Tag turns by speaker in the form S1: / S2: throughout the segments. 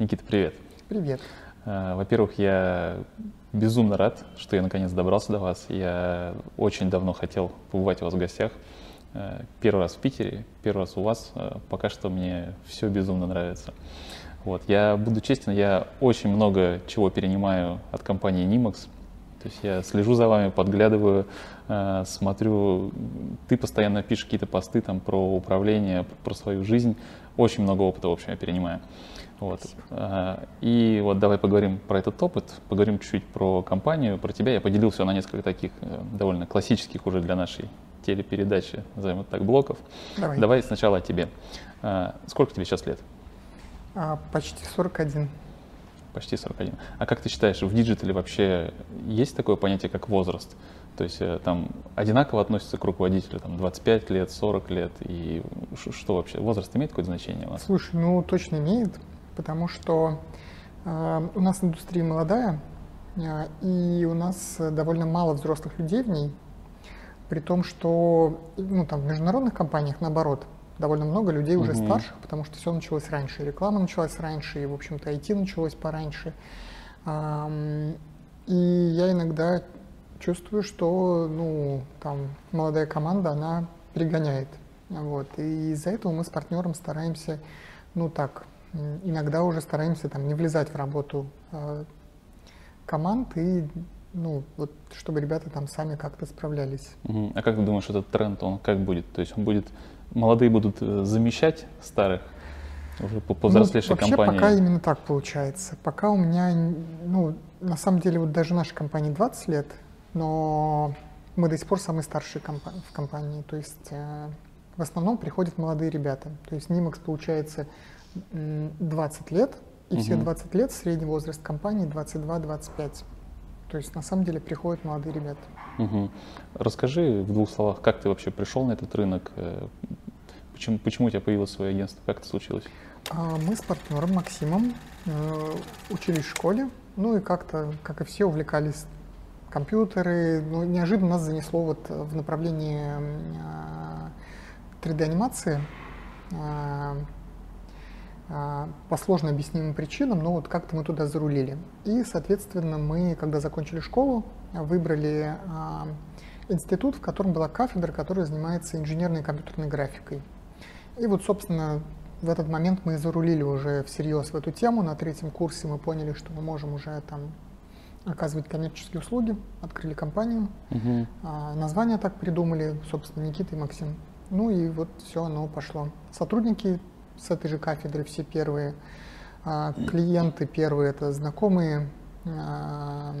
S1: Никита, привет.
S2: Привет.
S1: Э, во-первых, я безумно рад, что я наконец добрался до вас. Я очень давно хотел побывать у вас в гостях. Э, первый раз в Питере, первый раз у вас. Э, пока что мне все безумно нравится. Вот. Я буду честен, я очень много чего перенимаю от компании Nimax. То есть я слежу за вами, подглядываю, смотрю. Ты постоянно пишешь какие-то посты там про управление, про свою жизнь. Очень много опыта, в общем, я перенимаю. Вот. А, и вот давай поговорим про этот опыт, поговорим чуть-чуть про компанию, про тебя. Я поделился на несколько таких э, довольно классических уже для нашей телепередачи, назовем это так, блоков. Давай, давай сначала о тебе. А, сколько тебе сейчас лет?
S2: А, почти 41.
S1: Почти 41. А как ты считаешь, в digital е вообще есть такое понятие, как возраст? То есть э, там одинаково относится к руководителю, там 25 лет, 40 лет, и что вообще, возраст имеет какое-то значение у нас?
S2: Слушай, ну точно имеет, потому что э, у нас индустрия молодая, э, и у нас довольно мало взрослых людей в ней, при том, что ну, там, в международных компаниях наоборот, довольно много людей уже угу. старших, потому что все началось раньше, и реклама началась раньше, и, в общем-то, IT началось пораньше. И я иногда чувствую, что ну, там, молодая команда, она перегоняет. Вот. И из-за этого мы с партнером стараемся, ну так, иногда уже стараемся там не влезать в работу э, команд и ну, вот, чтобы ребята там сами как-то справлялись.
S1: Угу. А как ты думаешь, этот тренд, он как будет? То есть он будет, молодые будут э, замещать старых уже по повзрослевшей ну,
S2: вообще
S1: компании?
S2: пока именно так получается. Пока у меня, ну, на самом деле, вот даже нашей компании 20 лет, но мы до сих пор самые старшие компа- в компании. То есть э, в основном приходят молодые ребята. То есть Nimax получается 20 лет, и угу. все 20 лет средний возраст компании 22-25. То есть на самом деле приходят молодые ребята.
S1: Угу. Расскажи в двух словах, как ты вообще пришел на этот рынок, э, почему, почему у тебя появилось свое агентство, как это случилось?
S2: А, мы с партнером Максимом э, учились в школе, ну и как-то, как и все, увлекались компьютеры. Ну, неожиданно нас занесло вот в направлении 3D-анимации. А, по сложно объяснимым причинам, но вот как-то мы туда зарулили. И, соответственно, мы, когда закончили школу, выбрали а, институт, в котором была кафедра, которая занимается инженерной и компьютерной графикой. И вот, собственно, в этот момент мы зарулили уже всерьез в эту тему. На третьем курсе мы поняли, что мы можем уже там оказывать коммерческие услуги, открыли компанию. Угу. А, название так придумали, собственно, Никита и Максим. Ну и вот все, оно пошло. Сотрудники с этой же кафедры все первые. А, клиенты первые это знакомые, а,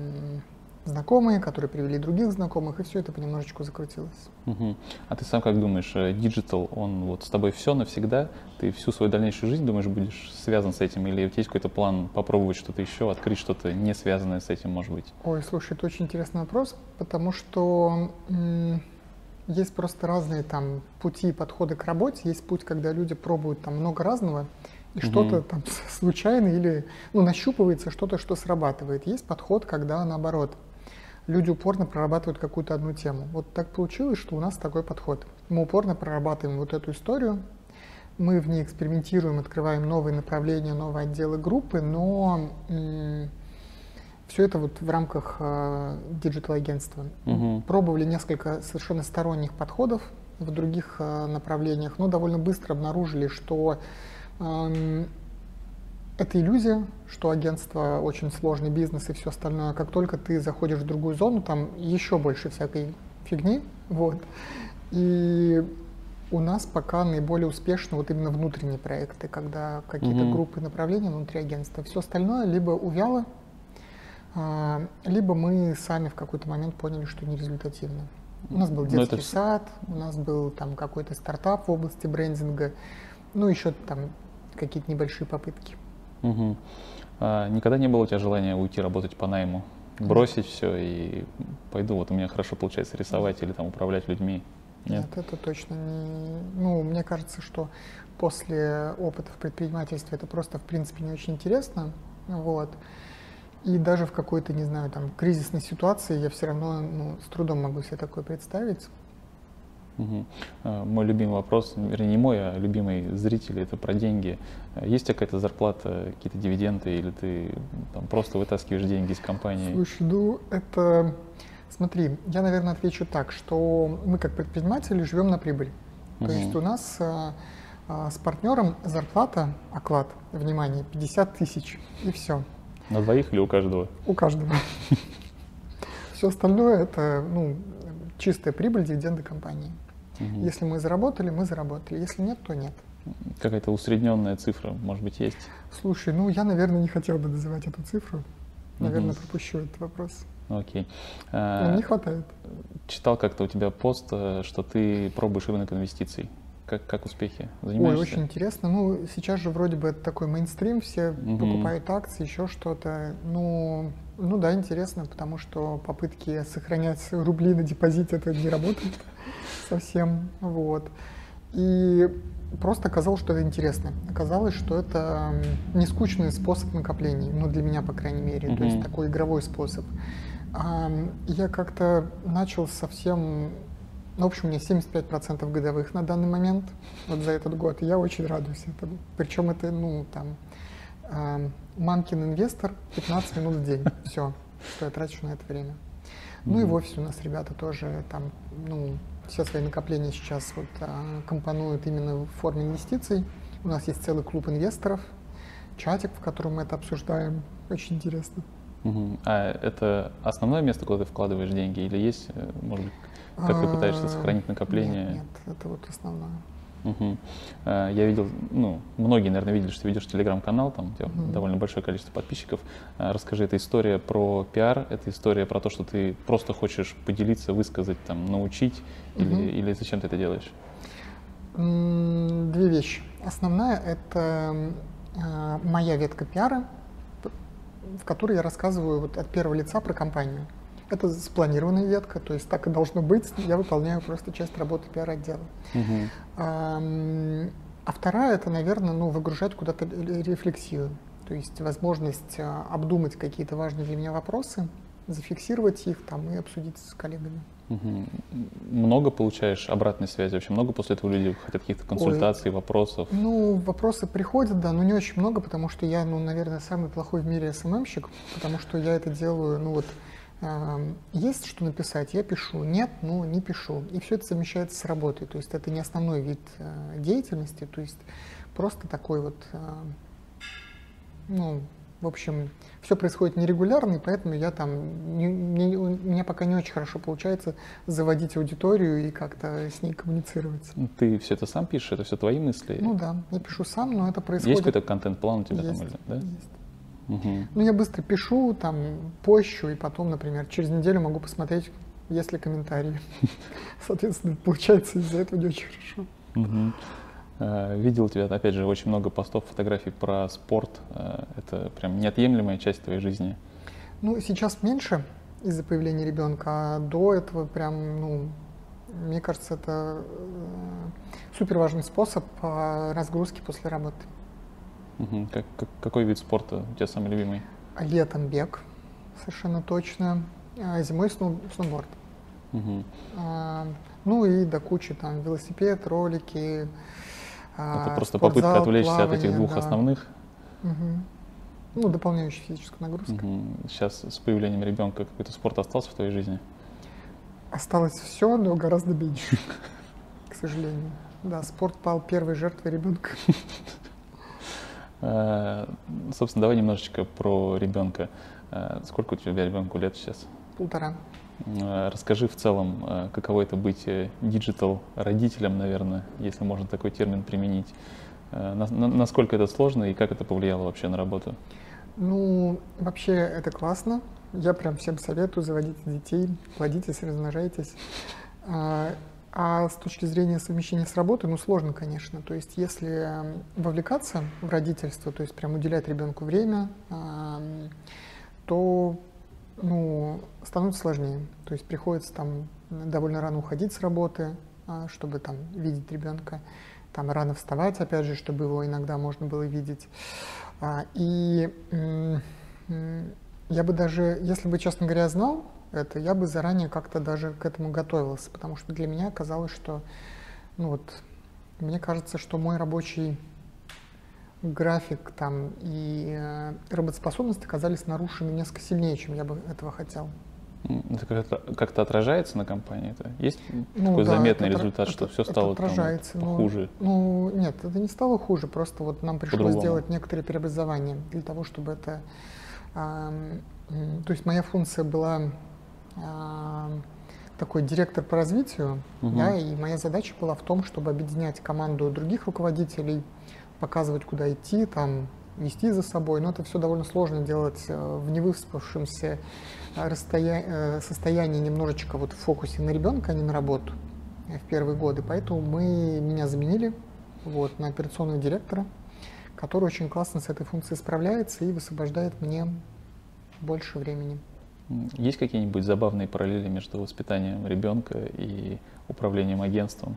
S2: знакомые, которые привели других знакомых, и все это понемножечку закрутилось.
S1: Угу. А ты сам как думаешь, э, digital, он вот с тобой все навсегда? Ты всю свою дальнейшую жизнь, думаешь, будешь связан с этим? Или у тебя есть какой-то план попробовать что-то еще, открыть что-то не связанное с этим, может быть?
S2: Ой, слушай, это очень интересный вопрос, потому что есть просто разные там пути и подходы к работе. Есть путь, когда люди пробуют там много разного, и угу. что-то там случайно или ну, нащупывается что-то, что срабатывает. Есть подход, когда наоборот, люди упорно прорабатывают какую-то одну тему. Вот так получилось, что у нас такой подход. Мы упорно прорабатываем вот эту историю, мы в ней экспериментируем, открываем новые направления, новые отделы группы, но все это вот в рамках э, digital-агентства. Угу. Пробовали несколько совершенно сторонних подходов в других э, направлениях, но довольно быстро обнаружили, что э, это иллюзия, что агентство очень сложный бизнес и все остальное. Как только ты заходишь в другую зону, там еще больше всякой фигни. Вот. И у нас пока наиболее успешны вот именно внутренние проекты, когда какие-то mm группы направления внутри агентства. Все остальное либо увяло, либо мы сами в какой-то момент поняли, что нерезультативно. У нас был ну, детский это... сад, у нас был там какой-то стартап в области брендинга, ну еще там какие-то небольшие попытки.
S1: Угу. А, никогда не было у тебя желания уйти работать по найму? Бросить все и пойду, вот у меня хорошо получается рисовать или там управлять людьми?
S2: Нет, Нет это точно не... Ну, мне кажется, что после опыта в предпринимательстве это просто, в принципе, не очень интересно. Вот. И даже в какой-то, не знаю, там, кризисной ситуации я все равно ну, с трудом могу себе такое представить.
S1: Угу. Мой любимый вопрос, вернее не мой, а любимый зрителей, это про деньги. Есть у тебя какая-то зарплата, какие-то дивиденды, или ты там, просто вытаскиваешь деньги из компании?
S2: Слушай, ну это... Смотри, я, наверное, отвечу так, что мы как предприниматели живем на прибыль. То есть у нас а, а, с партнером зарплата, оклад, внимание, 50 тысяч, и все.
S1: На двоих или у каждого?
S2: У каждого. Все остальное это ну, чистая прибыль, дивиденды компании. Угу. Если мы заработали, мы заработали. Если нет, то нет.
S1: Какая-то усредненная цифра, может быть, есть?
S2: Слушай, ну я, наверное, не хотел бы называть эту цифру. Наверное, угу. пропущу этот вопрос.
S1: Окей.
S2: Ну, не хватает.
S1: Читал как-то у тебя пост, э, что ты пробуешь рынок инвестиций. Как, как успехи? Занимаешься?
S2: Ой, очень интересно. Ну, сейчас же вроде бы это такой мейнстрим, все угу. покупают акции, еще что-то. Ну, ну да, интересно, потому что попытки сохранять рубли на депозите это не работает совсем. Вот. И просто оказалось, что это интересно. Оказалось, что это не скучный способ накоплений, ну для меня, по крайней мере, mm-hmm. то есть такой игровой способ. Я как-то начал совсем, в общем, у меня 75% годовых на данный момент, вот за этот год, и я очень радуюсь этому. Причем это, ну, там, а, мамкин инвестор 15 минут в день, все, что я трачу на это время. Ну и в офисе у нас ребята тоже там, ну, все свои накопления сейчас вот, а, компонуют именно в форме инвестиций. У нас есть целый клуб инвесторов, чатик, в котором мы это обсуждаем. Очень интересно.
S1: Угу. А это основное место, куда ты вкладываешь деньги, или есть, э, может быть, как ты пытаешься сохранить накопление?
S2: Нет, нет, это вот основное.
S1: Угу. Я видел, ну, многие, наверное, видели, что ты ведешь телеграм-канал, там у тебя угу. довольно большое количество подписчиков. А, расскажи, это история про пиар, это история про то, что ты просто хочешь поделиться, высказать, там, научить, угу. или, или зачем ты это делаешь?
S2: Две вещи. Основная — это а, моя ветка пиара, в которой я рассказываю вот от первого лица про компанию. Это спланированная ветка, то есть так и должно быть. Я выполняю просто часть работы пиар-отдела. Угу. А, а вторая это, наверное, ну, выгружать куда-то рефлексию. То есть возможность а, обдумать какие-то важные для меня вопросы, зафиксировать их там и обсудить с коллегами.
S1: Угу. Много получаешь обратной связи? Вообще много после этого люди хотят каких-то консультаций, Ой, вопросов?
S2: Ну, вопросы приходят, да, но не очень много, потому что я, ну, наверное, самый плохой в мире СММщик, потому что я это делаю, ну вот, есть что написать, я пишу. Нет, ну не пишу. И все это совмещается с работой. То есть это не основной вид э, деятельности, то есть просто такой вот, э, ну, в общем, все происходит нерегулярно, и поэтому я там, не, не, у меня пока не очень хорошо получается заводить аудиторию и как-то с ней коммуницировать.
S1: Ну, ты все это сам пишешь, это все твои мысли?
S2: Ну да, я пишу сам, но это происходит...
S1: Есть какой-то контент-план у тебя
S2: есть,
S1: там? Или, да?
S2: Есть. Угу. Ну, я быстро пишу, там, пощу, и потом, например, через неделю могу посмотреть, есть ли комментарии. Соответственно, получается из-за этого не очень хорошо.
S1: Угу. Видел у тебя, опять же, очень много постов, фотографий про спорт. Э, это прям неотъемлемая часть твоей жизни.
S2: Ну, сейчас меньше из-за появления ребенка, а до этого прям, ну, мне кажется, это э, супер важный способ разгрузки после работы.
S1: Угу. Как, как, какой вид спорта у тебя самый любимый?
S2: Летом бег, совершенно точно. А зимой сноу, сноуборд. Угу. А, ну и до кучи там велосипед, ролики.
S1: А, Это просто попытка отвлечься плавание, от этих двух да. основных.
S2: Угу. Ну, дополняющая физическая нагрузка. Угу.
S1: Сейчас с появлением ребенка какой-то спорт остался в твоей жизни?
S2: Осталось все, но гораздо меньше, к сожалению. Да, спорт пал первой жертвой ребенка.
S1: Э, собственно, давай немножечко про ребенка. Э, сколько у тебя ребенку лет сейчас?
S2: Полтора.
S1: Э, расскажи в целом, каково это быть digital родителем, наверное, если можно такой термин применить. Насколько это сложно и как это повлияло вообще на работу?
S2: Ну, вообще это классно. Я прям всем советую, заводить детей, плодитесь, размножайтесь. А, с точки зрения совмещения с работой, ну, сложно, конечно. То есть, если вовлекаться в родительство, то есть прям уделять ребенку время, то ну, становится сложнее. То есть приходится там довольно рано уходить с работы, а, чтобы там видеть ребенка, там рано вставать, опять же, чтобы его иногда можно было видеть. А, и Я бы даже, если бы, честно говоря, знал это, я бы заранее как-то даже к этому готовился, потому что для меня казалось, что, ну вот, мне кажется, что мой рабочий график там и э, работоспособность оказались нарушены несколько сильнее, чем я бы этого хотел.
S1: Это как-то, как отражается на компании? Это есть ну, такой да, заметный это, результат, это, что все стало отражается, там, ну, хуже?
S2: Ну, нет, это не стало хуже, просто вот нам пришлось сделать некоторые преобразования для того, чтобы это... А, то есть моя функция была такой директор по развитию, угу. да, и моя задача была в том, чтобы объединять команду других руководителей, показывать, куда идти, там, вести за собой, но это все довольно сложно делать э, в невыспавшемся э, расстоя... Э, состоянии немножечко вот в фокусе на ребенка, а не на работу в первые годы. Поэтому мы меня заменили вот, на операционного директора, который очень классно с этой функцией справляется и высвобождает мне больше времени.
S1: Есть какие-нибудь забавные параллели между воспитанием ребенка и управлением агентством?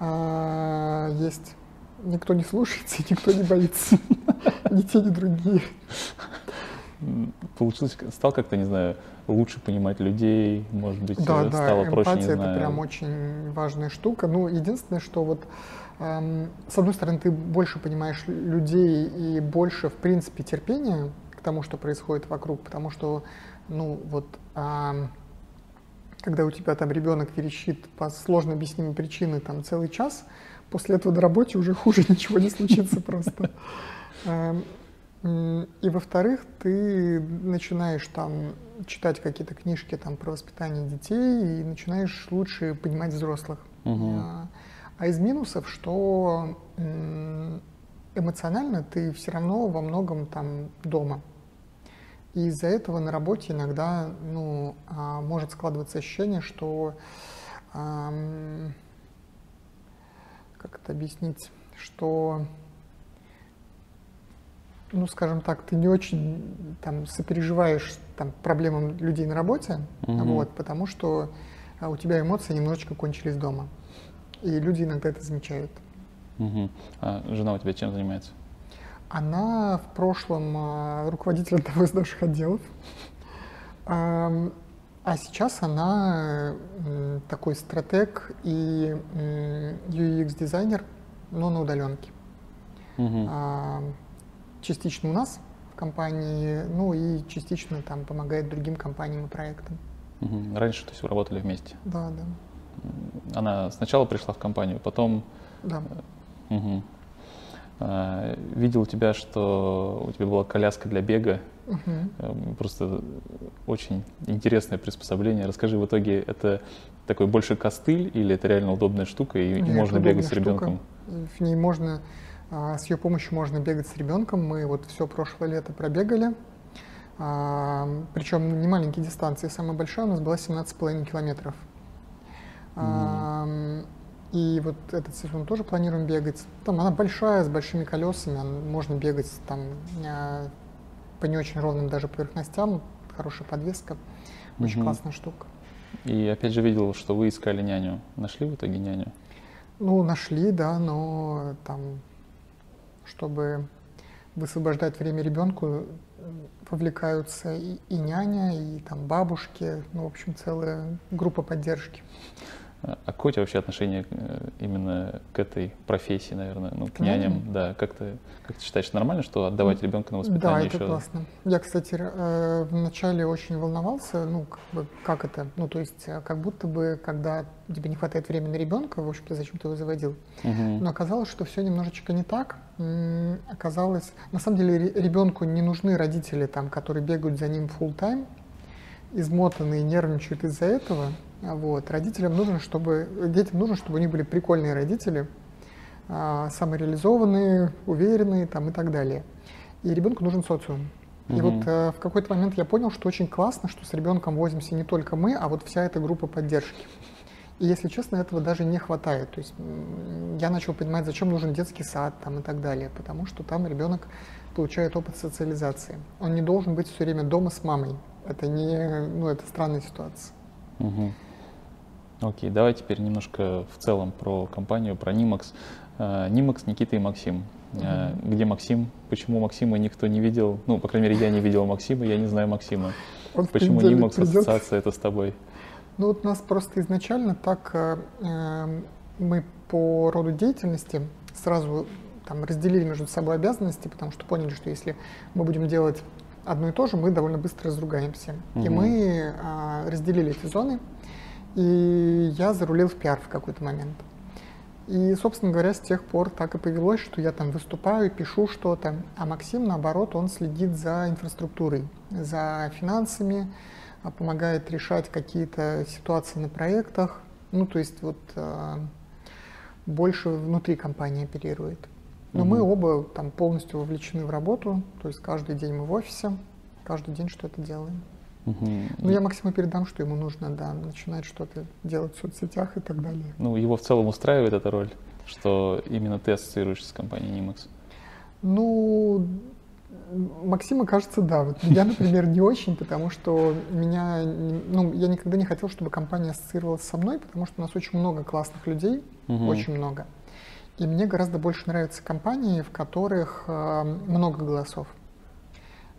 S2: А, есть никто не слушается, никто не боится. Ни те, ни другие.
S1: Получилось, стал как-то, не знаю, лучше понимать людей, может быть,
S2: да,
S1: стало
S2: да,
S1: проще, не
S2: это
S1: знаю.
S2: прям очень важная штука. Ну, единственное, что вот эм, с одной стороны, ты больше понимаешь людей и больше, в принципе, терпения тому, что происходит вокруг, потому что, ну, вот эм, когда у тебя там ребенок верещит по сложно объяснимой причине там целый час, после этого на работе уже хуже ничего не случится просто. Эм, и во-вторых, ты начинаешь там читать какие-то книжки там про воспитание детей и начинаешь лучше понимать взрослых. Угу. А из минусов, что эмоционально ты все равно во многом там дома. И из-за этого на работе иногда ну, а, может складываться ощущение, что как это объяснить, что, ну, скажем так, ты не очень там сопереживаешь там проблемам людей на работе, угу. вот, потому что а, у тебя эмоции немножечко кончились дома. И люди иногда это замечают.
S1: Угу. А жена у тебя чем занимается?
S2: Она в прошлом а, руководитель одного из наших отделов. А сейчас она такой стратег и UX-дизайнер, но на удаленке. Угу. Частично у нас в компании, ну и частично там помогает другим компаниям и проектам.
S1: Угу. Раньше, то есть, вы работали вместе?
S2: Да, да.
S1: Она сначала пришла в компанию, потом...
S2: Да.
S1: Угу. А, видел у тебя, что у тебя была коляска для бега. Угу. Просто очень интересное приспособление. Расскажи, в итоге это такой больше костыль или это реально удобная штука и
S2: Нет,
S1: можно бегать с ребенком?
S2: В ней можно, а, с ее помощью можно бегать с ребенком. Мы вот все прошлое лето пробегали. А, причем не маленькие дистанции. Самая большая у нас была 17,5 километров. Mm. И вот этот сезон тоже планируем бегать. Там она большая, с большими колесами, можно бегать там а, по не очень ровным даже поверхностям, хорошая подвеска, очень угу. классная штука.
S1: И опять же видел, что вы искали няню. Нашли в итоге няню?
S2: Ну, нашли, да, но там, чтобы высвобождать время ребенку, вовлекаются и, и няня, и там бабушки, ну, в общем, целая группа поддержки.
S1: А какое у тебя вообще отношение э, именно к этой профессии, наверное, ну, к няням? Да, как ты, как ты считаешь, нормально, что отдавать ребенка на воспитание
S2: да, это классно. Я, кстати, э, вначале очень волновался, ну, как, бы, как это, ну, то есть, э, как будто бы, когда тебе не хватает времени на ребенка, в общем-то, зачем ты его заводил. Угу. Но оказалось, что все немножечко не так. Оказалось, на самом деле, ребенку не нужны родители, там, которые бегают за ним full time, измотанные, нервничают из-за этого. Вот. Родителям нужно, чтобы, детям нужно, чтобы у них были прикольные родители, а, самореализованные, уверенные там, и так далее. И ребенку нужен социум. И угу. вот э, в какой-то момент я понял, что очень классно, что с ребенком возимся не только мы, а вот вся эта группа поддержки. И если честно, этого даже не хватает. То есть я начал понимать, зачем нужен детский сад там, и так далее, потому что там ребенок получает опыт социализации. Он не должен быть все время дома с мамой. Это не, ну, это странная ситуация.
S1: Угу. Окей, давай теперь немножко в целом про компанию, про Nimax. Nimax, э, Никита и Максим. Угу. Где Максим? Почему Максима никто не видел? Ну, по крайней мере, я не видел Максима, я не знаю Максима. Он Почему мог придет. ассоциация это с тобой?
S2: Ну вот у нас просто изначально так э, эм, мы по роду деятельности сразу там разделили между собой обязанности, потому что поняли, что если мы будем делать одно и то же, мы довольно быстро разругаемся. Угу. И мы э, разделили эти зоны, и я зарулил в пиар в какой-то момент. И, собственно говоря, с тех пор так и повелось, что я там выступаю, пишу что-то, а Максим, наоборот, он следит за инфраструктурой, за финансами, а, помогает решать какие-то ситуации на проектах. Ну, то есть вот э, больше внутри компании оперирует. Но угу. мы оба там полностью вовлечены в работу, то есть каждый день мы в офисе, каждый день что-то делаем. Угу. Ну, я Максиму передам, что ему нужно, да, начинать что-то делать в соцсетях и так далее.
S1: Ну, его в целом устраивает эта роль, что именно ты ассоциируешься с компанией Nimax?
S2: Ну, Максима, кажется, да. Вот я, например, не очень, потому что меня, ну, я никогда не хотел, чтобы компания ассоциировалась со мной, потому что у нас очень много классных людей, угу. очень много. И мне гораздо больше нравятся компании, в которых э, много голосов.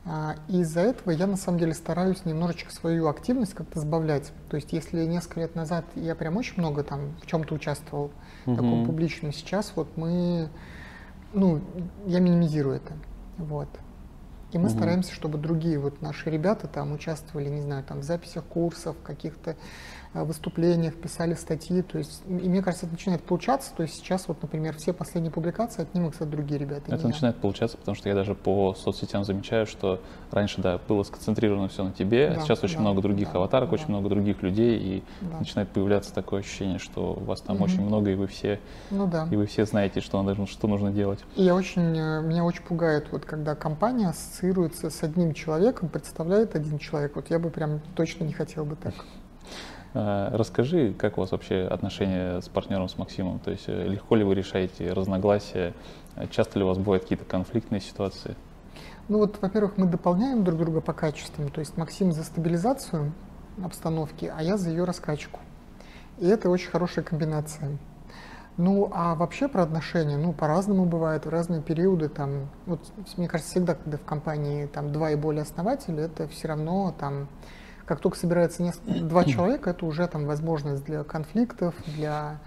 S2: А, из-за этого я на самом деле стараюсь немножечко свою активность как-то сбавлять. То есть если несколько лет назад я прям очень много там в чем-то участвовал, угу. таком публичном, сейчас вот мы, ну, я минимизирую это. Вот. И мы угу. стараемся, чтобы другие вот наши ребята там участвовали, не знаю, там в записях курсов, каких-то выступлениях, писали статьи. То есть, и мне кажется, это начинает получаться. То есть сейчас вот, например, все последние публикации от них, кстати, другие ребята.
S1: Это начинает получаться, потому что я даже по соцсетям замечаю, что раньше, да, было сконцентрировано все на тебе, а да, а сейчас очень да, много других да, аватарок, да. очень много других людей, и да. начинает появляться такое ощущение, что у вас там угу. очень много, и вы все, ну, да. и вы все знаете, что, надо, что нужно делать.
S2: И я очень, э, меня очень пугает, вот когда компания ассоциируется с одним человеком, представляет один человек, вот я бы прям точно не хотел бы так.
S1: Э, расскажи, как у вас вообще отношения с партнером, с Максимом? То есть э, легко ли вы решаете разногласия? Часто ли у вас бывают какие-то конфликтные ситуации?
S2: Ну вот, во-первых, мы дополняем друг друга по качествам. То есть Максим за стабилизацию обстановки, а я за ее раскачку. И это очень хорошая комбинация. Ну, а вообще про отношения, ну, по-разному бывает, в разные периоды, там, вот, мне кажется, всегда, когда в компании там два и более основателя, это все равно там как только собирается несколько, два человека, это уже там возможность для конфликтов, для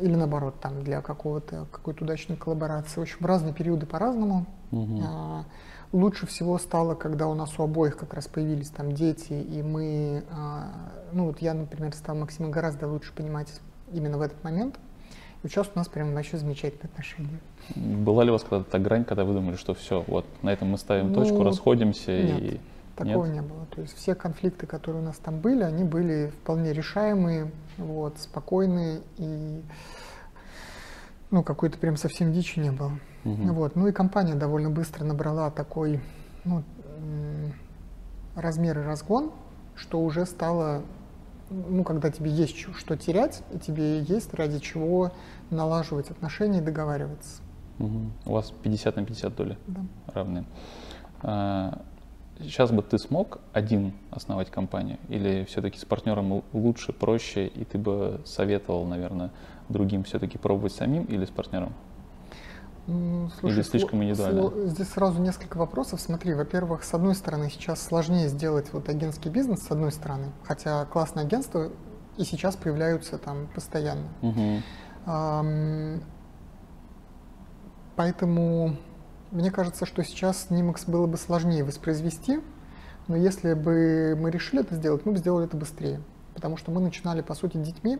S2: или наоборот там для какого-то какой-то удачной коллаборации. В общем, в разные периоды по-разному. Угу. А, лучше всего стало, когда у нас у обоих как раз появились там дети, и мы, а, ну вот я, например, стал Максима гораздо лучше понимать именно в этот момент. И сейчас у нас прям вообще замечательные отношения.
S1: Была ли у вас когда-то та грань, когда вы думали, что все, вот на этом мы ставим ну, точку, расходимся
S2: нет.
S1: и
S2: Такого Нет? не было. То есть все конфликты, которые у нас там были, они были вполне решаемые, вот, спокойные и ну, какой-то прям совсем дичи не было. Угу. Вот. Ну и компания довольно быстро набрала такой ну, размер и разгон, что уже стало, ну, когда тебе есть что терять, и тебе есть ради чего налаживать отношения и договариваться.
S1: Угу. У вас 50 на 50 доли
S2: да.
S1: равные. Сейчас бы ты смог один основать компанию или все-таки с партнером лучше, проще, и ты бы советовал, наверное, другим все-таки пробовать самим или с партнером?
S2: Слушай, или слишком индивидуально? Здесь сразу несколько вопросов. Смотри, во-первых, с одной стороны, сейчас сложнее сделать вот агентский бизнес, с одной стороны, хотя классные агентства и сейчас появляются там постоянно. Угу. Поэтому мне кажется, что сейчас Nimax было бы сложнее воспроизвести, но если бы мы решили это сделать, мы бы сделали это быстрее. Потому что мы начинали, по сути, детьми,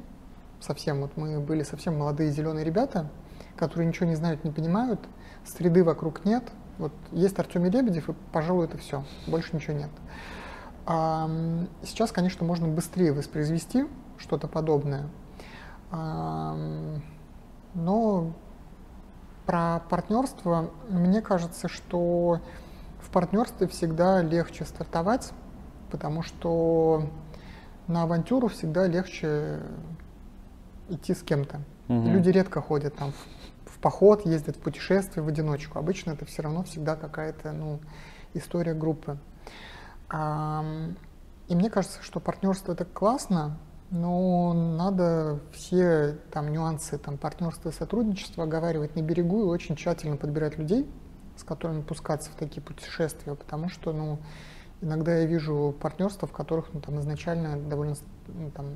S2: совсем, вот мы были совсем молодые зеленые ребята, которые ничего не знают, не понимают, среды вокруг нет. Вот есть Артемий Лебедев, и, пожалуй, это все, больше ничего нет. А сейчас, конечно, можно быстрее воспроизвести что-то подобное, а, но про партнерство, мне кажется, что в партнерстве всегда легче стартовать, потому что на авантюру всегда легче идти с кем-то. Угу. Люди редко ходят там в, в поход, ездят в путешествие в одиночку. Обычно это все равно всегда какая-то ну, история группы. А, и мне кажется, что партнерство это классно, но надо все там нюансы там, партнерства и сотрудничества оговаривать на берегу и очень тщательно подбирать людей, с которыми пускаться в такие путешествия, потому что ну, иногда я вижу партнерства, в которых ну, там, изначально довольно ну, там,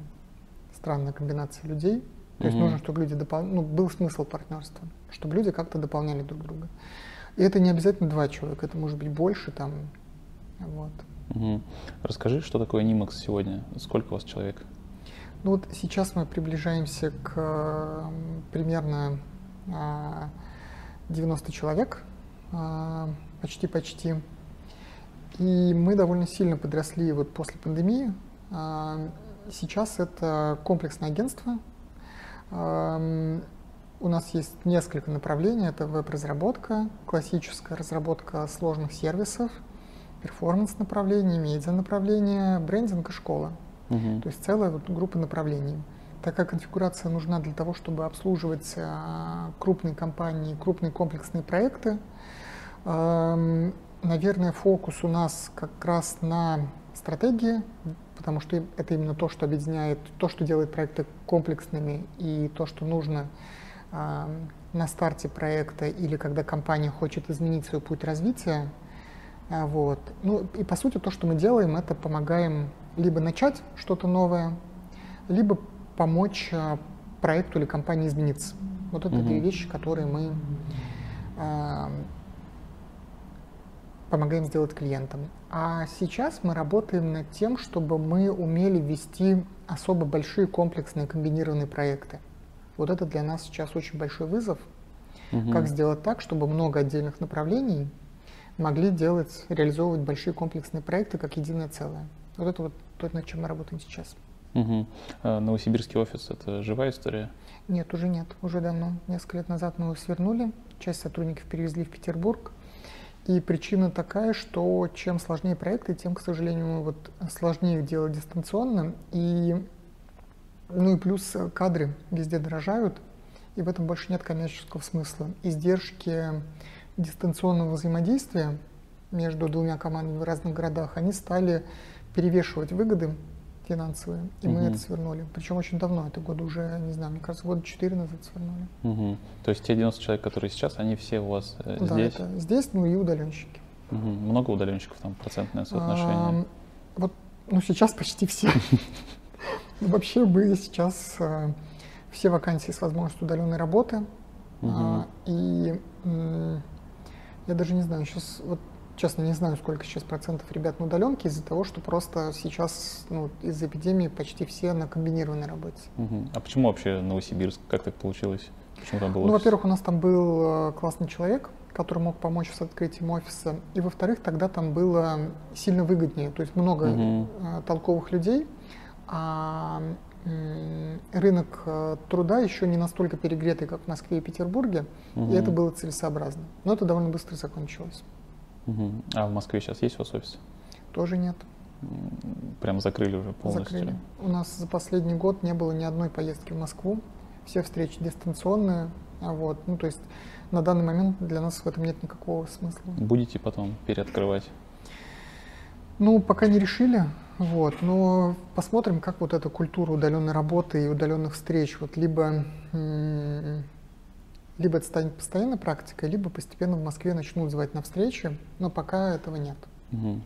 S2: странная комбинация людей. То есть нужно, чтобы люди допол... ну, был смысл партнерства, чтобы люди как-то дополняли друг друга. И это не обязательно два человека, это может быть больше там. Вот.
S1: Угу. Расскажи, что такое Нимакс сегодня? Сколько у вас человек?
S2: Ну вот сейчас мы приближаемся к примерно 90 а, человек, почти-почти. А, И мы довольно сильно подросли вот после пандемии. А, сейчас это комплексное агентство. У нас есть несколько направлений. Это веб-разработка, классическая разработка сложных сервисов, перформанс направление, медиа направление, брендинг и школа. Угу. То есть целая вот группа направлений. Такая конфигурация нужна для того, чтобы обслуживать а, крупные компании, крупные комплексные проекты. А, наверное, фокус у нас как раз на стратегии, потому что это именно то, что объединяет, то, что делает проекты комплексными и то, что нужно а, на старте проекта или когда компания хочет изменить свой путь развития. А, вот. Ну и по сути то, что мы делаем, это помогаем либо начать что-то новое, либо помочь а, проекту или компании измениться. Вот это две вещи, которые мы э, помогаем сделать клиентам. А сейчас мы работаем над тем, чтобы мы умели вести особо большие комплексные комбинированные проекты. Вот это для нас сейчас очень большой вызов. Угу. Как сделать так, чтобы много отдельных направлений могли делать, реализовывать большие комплексные проекты как единое целое. Вот это вот то, над чем мы работаем сейчас.
S1: Угу. А Новосибирский офис – это живая история?
S2: Нет, уже нет. Уже давно. Несколько лет назад мы его свернули. Часть сотрудников перевезли в Петербург. И причина такая, что чем сложнее проекты, тем, к сожалению, вот сложнее их делать дистанционно. И, ну и плюс кадры везде дорожают, и в этом больше нет коммерческого смысла. Издержки дистанционного взаимодействия между двумя командами в разных городах, они стали перевешивать выгоды финансовые, и угу. мы это свернули. Причем очень давно, это года уже, не знаю, мне кажется, года 4 назад свернули.
S1: Угу. То есть те 90 человек, которые сейчас, они все у вас э,
S2: да,
S1: здесь?
S2: Это здесь, ну и удаленщики.
S1: Угу. Много удаленщиков, там процентное соотношение? А,
S2: вот, ну сейчас почти все. Вообще мы сейчас э, все вакансии с возможностью удаленной работы. А, и я даже не знаю, сейчас вот Честно, не знаю, сколько сейчас процентов ребят на удаленке из-за того, что просто сейчас ну, из-за эпидемии почти все на комбинированной работе.
S1: Угу. А почему вообще Новосибирск? Как так получилось? Почему
S2: там был Ну, во-первых, у нас там был э, классный человек, который мог помочь с открытием офиса. И во-вторых, тогда там было сильно выгоднее. То есть много угу. толковых людей, а рынок э, труда еще не настолько перегретый, как в Москве и Петербурге, угу. и это было целесообразно. Но это довольно быстро закончилось.
S1: Угу. А в Москве сейчас есть у вас офис?
S2: Тоже нет.
S1: Прям закрыли уже полностью?
S2: Закрыли. У нас за последний год не было ни одной поездки в Москву. Все встречи дистанционные. А вот. Ну, то есть на данный момент для нас в этом нет никакого смысла.
S1: Будете потом переоткрывать?
S2: Ну, пока не решили. Вот, но посмотрим, как вот эта культура удаленной работы и удаленных встреч, вот либо либо это станет постоянной практикой, либо постепенно в Москве начнут звать на встречи, но пока этого нет.
S1: Угу.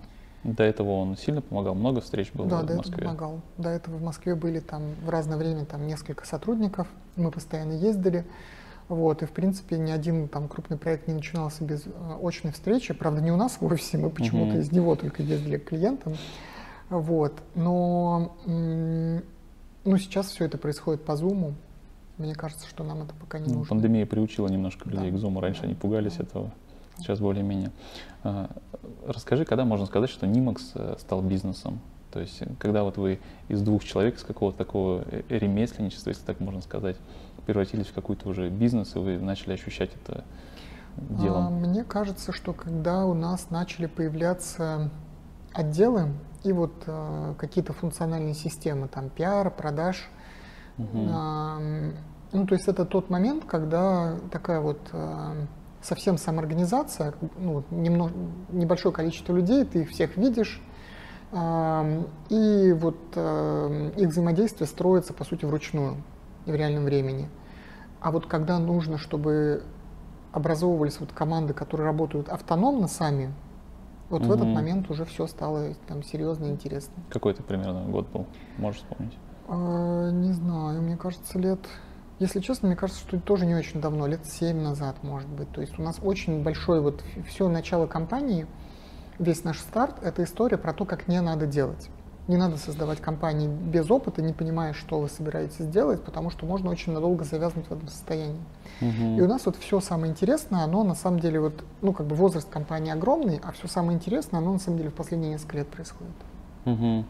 S1: До этого он сильно помогал, много встреч было
S2: да,
S1: в
S2: до
S1: Москве?
S2: Да, помогал. До этого в Москве были там в разное время там несколько сотрудников, мы постоянно ездили. Вот, и, в принципе, ни один там крупный проект не начинался без э, очной встречи. Правда, не у нас в офисе, мы почему-то mm из него только ездили к клиентам. Вот, но ну, сейчас все это происходит по Zoom, мне кажется, что нам это пока не ну, нужно.
S1: Пандемия приучила немножко людей да. к зуму. Раньше да. они пугались да. этого, сейчас более-менее. А, расскажи, когда можно сказать, что Нимакс э, стал бизнесом? То есть, когда вот вы из двух человек, из какого-то такого э, ремесленничества, если так можно сказать, превратились в какой-то уже бизнес, и вы начали ощущать это делом? А,
S2: мне кажется, что когда у нас начали появляться отделы и вот какие-то функциональные системы, там пиар, продаж, угу. Ну, то есть это тот момент, когда такая вот э, совсем самоорганизация, ну, немного, небольшое количество людей, ты их всех видишь, И вот э, их взаимодействие строится, по сути, вручную и в реальном времени. А вот когда нужно, чтобы образовывались вот команды, которые работают автономно сами, вот угу. в этот момент уже все стало там серьезно интересно.
S1: Какой это примерно год был? Можешь вспомнить?
S2: А, не знаю, мне кажется, лет... Если честно, мне кажется, что тоже не очень давно, лет семь назад, может быть. То есть у нас очень большой вот все начало компании, весь наш старт — это история про то, как не надо делать. Не надо создавать компании без опыта, не понимая, что вы собираетесь делать, потому что можно очень надолго завязнуть в этом состоянии. Угу. И у нас вот все самое интересное, оно на самом деле вот, ну как бы возраст компании огромный, а все самое интересное, оно на самом деле в последние несколько лет происходит.
S1: Угу.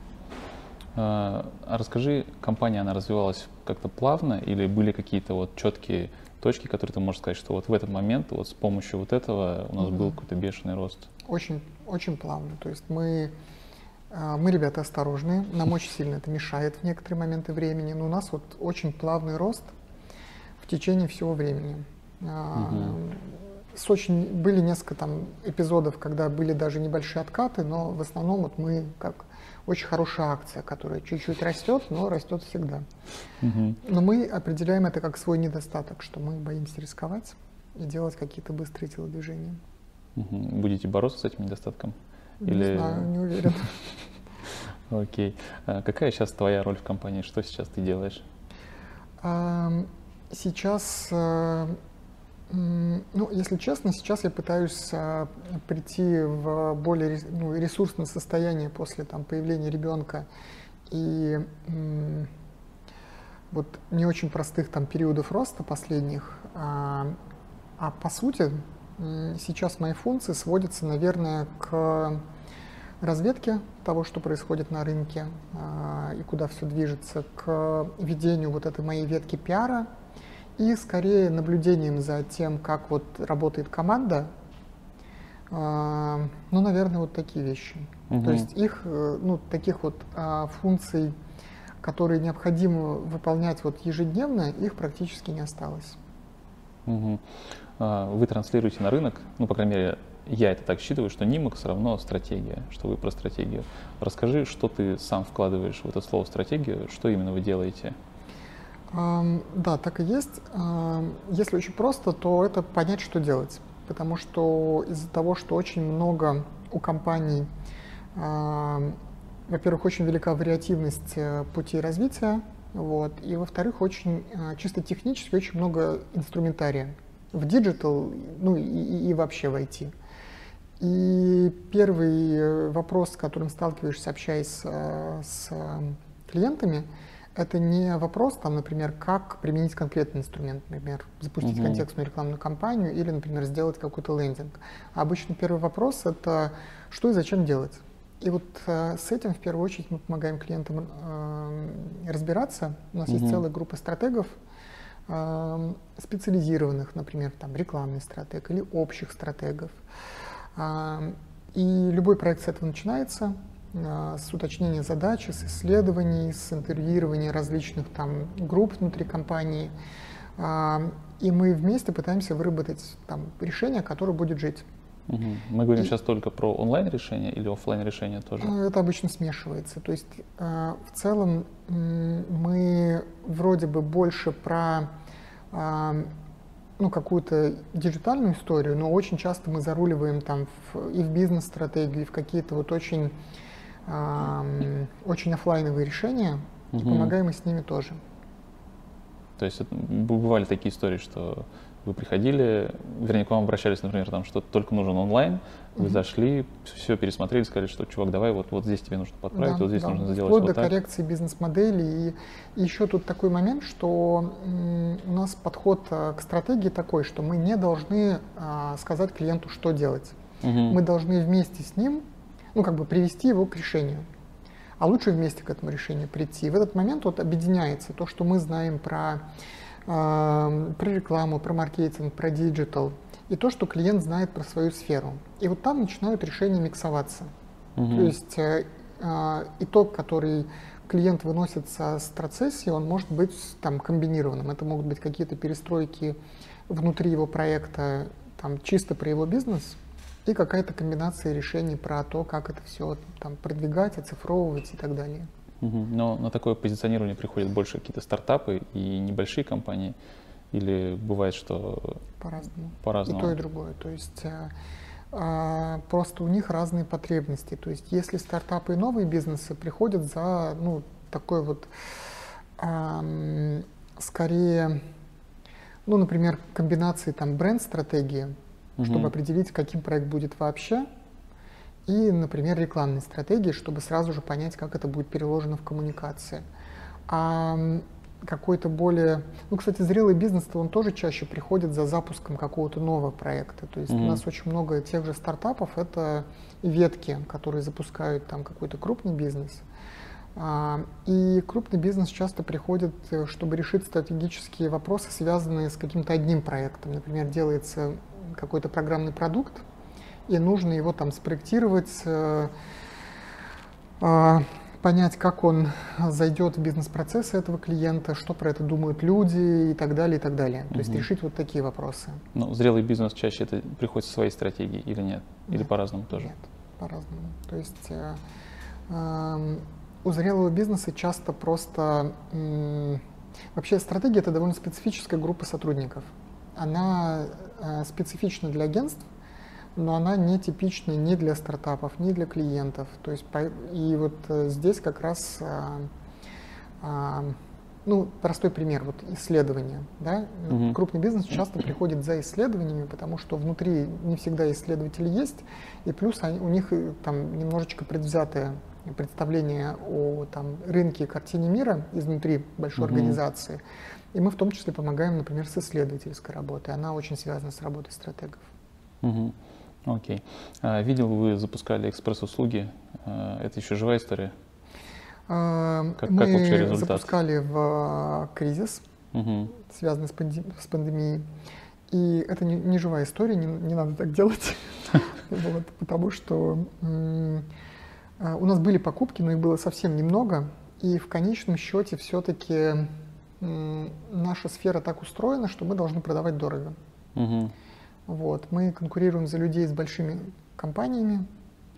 S1: А, расскажи, компания, она развивалась как-то плавно или были какие-то вот четкие точки, которые ты можешь сказать, что вот в этот момент вот с помощью вот этого у нас угу. был какой-то бешеный рост?
S2: Очень, очень плавно. То есть мы а, мы, ребята, осторожные, нам очень сильно это мешает в некоторые моменты времени, но у нас вот очень плавный рост в течение всего времени. Угу. С очень, были несколько там эпизодов, когда были даже небольшие откаты, но в основном вот мы как очень хорошая акция, которая чуть-чуть растет, но растет всегда. Угу. Но мы определяем это как свой недостаток, что мы боимся рисковать и делать какие-то быстрые телодвижения.
S1: Угу. Будете бороться с этим недостатком?
S2: Или... Не знаю, не уверен.
S1: Окей. А какая сейчас твоя роль в компании? Что сейчас ты делаешь?
S2: Сейчас, э, ну, если честно, сейчас я пытаюсь э, прийти в более ну, ресурсное состояние после там, появления ребенка и вот не очень простых там периодов роста последних. А, а по сути, сейчас мои функции сводятся, наверное, к разведке того, что происходит на рынке а, и куда все движется, к ведению вот этой моей ветки пиара и скорее наблюдением за тем, как вот работает команда. А, ну, наверное, вот такие вещи. Угу. То есть их, э, ну, таких вот а, функций, которые необходимо выполнять вот ежедневно, их практически не осталось.
S1: Угу. Вы транслируете на рынок, ну, по крайней мере, я это так считаю, что Нимакс равно стратегия, что вы про стратегию. Расскажи, что ты сам вкладываешь в это слово стратегию, что именно вы делаете?
S2: Да, так и есть. Если очень просто, то это понять, что делать. Потому что из-за того, что очень много у компаний, во-первых, очень велика вариативность э, путей развития, вот, и во-вторых, очень э, чисто технически очень много инструментария в digital, ну и, и вообще в IT. И первый э, вопрос, с которым сталкиваешься, общаясь э, с клиентами, это не вопрос, там, например, как применить конкретный инструмент, например, запустить uh-huh. контекстную рекламную кампанию или, например, сделать какой-то лендинг. А обычно первый вопрос это что и зачем делать. И вот э, с этим в первую очередь мы помогаем клиентам э, разбираться. У нас uh-huh. есть целая группа стратегов, э, специализированных, например, там рекламный стратег или общих стратегов. И любой проект с этого начинается, с уточнения задачи, с исследований, с интервьюирования различных там групп внутри компании. И мы вместе пытаемся выработать там решение, которое будет жить.
S1: Угу. Мы говорим и, сейчас только про онлайн решение или офлайн решение тоже?
S2: А, это обычно смешивается. То есть а, в целом мы вроде бы больше про ну, какую-то диджитальную историю, но очень часто мы заруливаем там в, и в бизнес-стратегию, и в какие-то вот очень, очень офлайновые решения, угу. и помогаем и с ними тоже.
S1: То есть бывали такие истории, что вы приходили, вернее, к вам обращались, например, там что-то только нужен онлайн, вы mm-hmm. зашли, все пересмотрели, сказали, что, чувак, давай вот, вот здесь тебе нужно подправить, да, вот здесь да. нужно сделать
S2: Вплоть
S1: вот
S2: до так. коррекции бизнес-модели. И, и еще тут такой момент, что м, у нас подход а, к стратегии такой, что мы не должны а, сказать клиенту, что делать. Mm-hmm. Мы должны вместе с ним, ну, как бы привести его к решению. А лучше вместе к этому решению прийти. И в этот момент вот объединяется то, что мы знаем про про рекламу, про маркетинг, про digital и то, что клиент знает про свою сферу. И вот там начинают решения миксоваться. Угу. То есть э, э, итог, который клиент выносит со стратсессии, он может быть там комбинированным. Это могут быть какие-то перестройки внутри его проекта, там чисто про его бизнес, и какая-то комбинация решений про то, как это все там продвигать, оцифровывать и так далее.
S1: Угу. Но на такое позиционирование приходят больше какие-то стартапы и небольшие компании, или бывает, что
S2: по-разному.
S1: По-разному.
S2: И то, и другое. То есть а, а, просто у них разные потребности. То есть если стартапы и новые бизнесы приходят за ну, такой вот а, скорее, ну, например, комбинации там бренд-стратегии, угу. чтобы определить, каким проект будет вообще, и, например, рекламной стратегии, чтобы сразу же понять, как это будет переложено в коммуникации. А какой-то более... Ну, кстати, зрелый бизнес, он тоже чаще приходит за запуском какого-то нового проекта. То есть mm-hmm. у нас очень много тех же стартапов, это ветки, которые запускают там какой-то крупный бизнес. А, и крупный бизнес часто приходит, э, чтобы решить стратегические вопросы, связанные с каким-то одним проектом. Например, делается какой-то программный продукт, и нужно его там спроектировать, э, а, понять, как он зайдет в бизнес-процессы этого клиента, что про это думают люди и так далее, и так далее. То угу. есть решить вот такие вопросы.
S1: Ну, зрелый бизнес чаще это приходит со своей стратегией или нет? Или нет, по-разному тоже?
S2: Нет, по-разному. То есть э, э, у зрелого бизнеса часто просто... Э, вообще стратегия — это довольно специфическая группа сотрудников. Она э, специфична для агентств, но она не типична ни для стартапов, ни для клиентов. То есть, и вот э, здесь как раз, а, ну, простой пример, вот исследования. Да? Угу. Крупный бизнес часто приходит за исследованиями, потому что внутри не всегда исследователи есть, и плюс они, у них э, там немножечко предвзятое представление о там, рынке и картине мира изнутри большой угу. организации. И мы в том числе помогаем, например, с исследовательской работой. Она очень связана с работой стратегов.
S1: Угу. Окей. А, видел, вы запускали экспресс-услуги. А, это еще живая история?
S2: А, как, Мы как запускали в кризис, угу. связанный с, панди с пандемией. И это не, не живая история, не, не надо так делать, вот, потому что у нас были покупки, но их было совсем немного, и в конечном счете все-таки наша сфера так устроена, что мы должны продавать дорого. Угу. Вот. Мы конкурируем за людей с большими компаниями,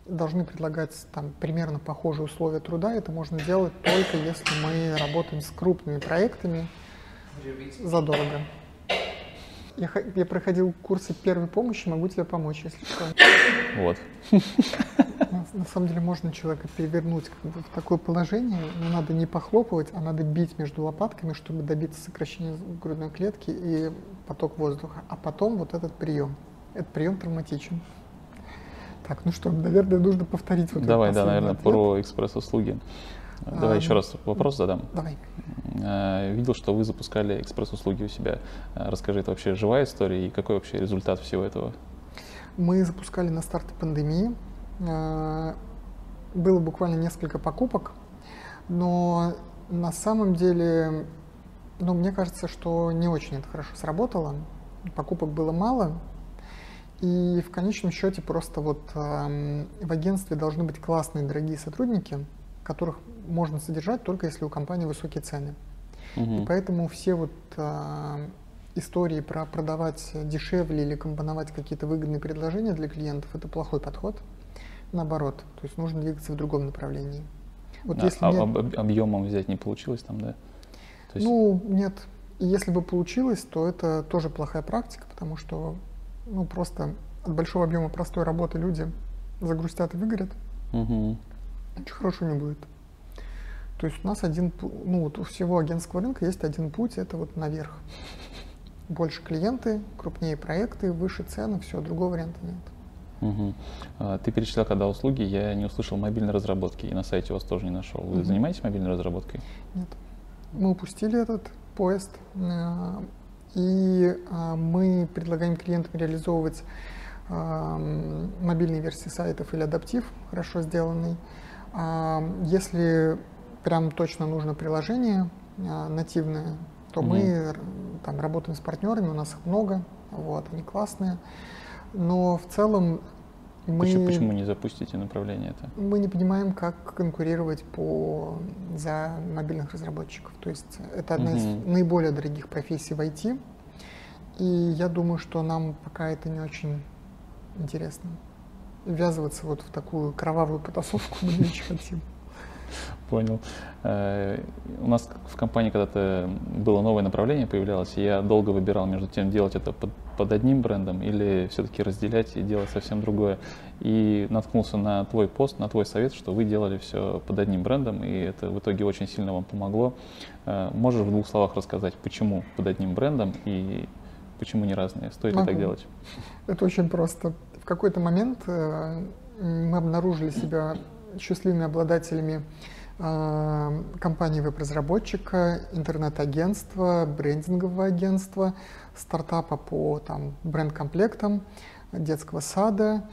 S2: должны предлагать там примерно похожие условия труда. Это можно делать только если мы работаем с крупными проектами задорого. Я, я проходил курсы первой помощи, могу тебе помочь, если что.
S1: Вот.
S2: На, на самом деле можно человека перевернуть как бы, в такое положение, но надо не похлопывать, а надо бить между лопатками, чтобы добиться сокращения грудной клетки и поток воздуха. А потом вот этот прием. Этот прием травматичен. Так, ну что, наверное, нужно повторить. Вот
S1: Давай, да, наверное, ответ. про экспресс-услуги. Давай а, еще раз вопрос задам.
S2: Давай.
S1: А, видел, что вы запускали экспресс-услуги у себя. А, расскажи, это вообще живая история и какой вообще результат всего этого?
S2: Мы запускали на старте пандемии. Было буквально несколько покупок, но на самом деле, ну, мне кажется, что не очень это хорошо сработало. Покупок было мало, и в конечном счете просто вот э, в агентстве должны быть классные, дорогие сотрудники, которых можно содержать только если у компании высокие цены. Угу. И поэтому все вот э, истории про продавать дешевле или компоновать какие-то выгодные предложения для клиентов это плохой подход. Наоборот, то есть нужно двигаться в другом направлении.
S1: Вот а, если а, нет... объемом взять не получилось там, да?
S2: есть... Ну, нет. И если бы получилось, то это тоже плохая практика, потому что ну, просто от большого объема простой работы люди загрустят и выгорят. Угу. Ничего хорошего не будет. То есть у нас один, ну вот у всего агентского рынка есть один путь, это вот наверх. Больше клиенты, крупнее проекты, выше цены, все, другого варианта нет.
S1: Угу. Ты перечислял когда услуги, я не услышал мобильной разработки и на сайте у вас тоже не нашел. Вы угу. занимаетесь мобильной разработкой?
S2: Нет. Мы упустили этот поезд, э, и а, мы предлагаем клиентам реализовывать а, мобильные версии сайтов или адаптив, хорошо сделанный. А, если прям точно нужно приложение нативное, то угу. мы там работаем с партнерами, у нас их много, вот, они классные. Но в целом мы...
S1: Почему, почему не запустите направление это?
S2: Мы не понимаем, как конкурировать по, за мобильных разработчиков. То есть это одна угу. из наиболее дорогих профессий в IT. И я думаю, что нам пока это не очень интересно. ввязываться вот в такую кровавую потасовку мы не очень хотим.
S1: Понял. Э, у нас в компании когда-то было новое направление появлялось, и я долго выбирал между тем, делать это под, под одним брендом или все-таки разделять и делать совсем другое. И наткнулся на твой пост, на твой совет, что вы делали все под одним брендом, и это в итоге очень сильно вам помогло. Э, можешь в двух словах рассказать, почему под одним брендом и почему не разные? Стоит Могу. ли так делать?
S2: Это очень просто. В какой-то момент э, мы обнаружили себя счастливыми обладателями э, компании веб-разработчика, интернет-агентства, брендингового агентства, стартапа по там, бренд-комплектам, детского сада,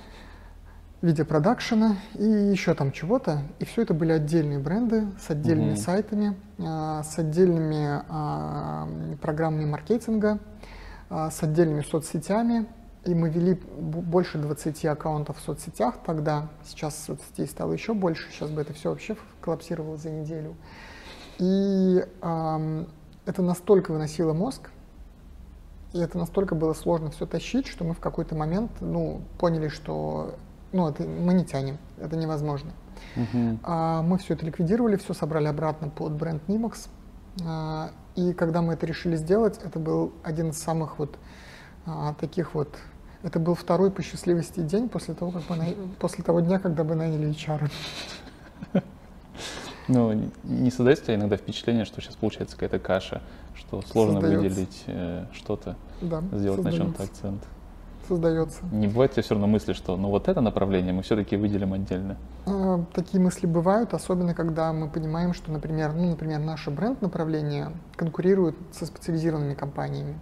S2: видеопродакшена и еще там чего-то. И все это были отдельные бренды с отдельными mm-hmm. сайтами, э, с отдельными э, программами маркетинга, э, с отдельными соцсетями, и мы вели больше 20 аккаунтов в соцсетях тогда. Сейчас соцсетей стало еще больше. Сейчас бы это все вообще коллапсировало за неделю. И эм, это настолько выносило мозг, и это настолько было сложно все тащить, что мы в какой-то момент ну, поняли, что ну, это, мы не тянем, это невозможно. Uh-huh. А, мы все это ликвидировали, все собрали обратно под бренд Nimax. А, и когда мы это решили сделать, это был один из самых вот а, таких вот это был второй по счастливости день после того, как мы, после того дня, когда мы наняли HR.
S1: Ну, не создается иногда впечатление, что сейчас получается какая-то каша, что сложно создается. выделить э, что-то, да, сделать создается. на чем-то акцент?
S2: Создается.
S1: Не бывает тебе все равно мысли, что ну вот это направление мы все-таки выделим отдельно?
S2: А, такие мысли бывают, особенно когда мы понимаем, что, например, ну, например, наше бренд-направление конкурирует со специализированными компаниями.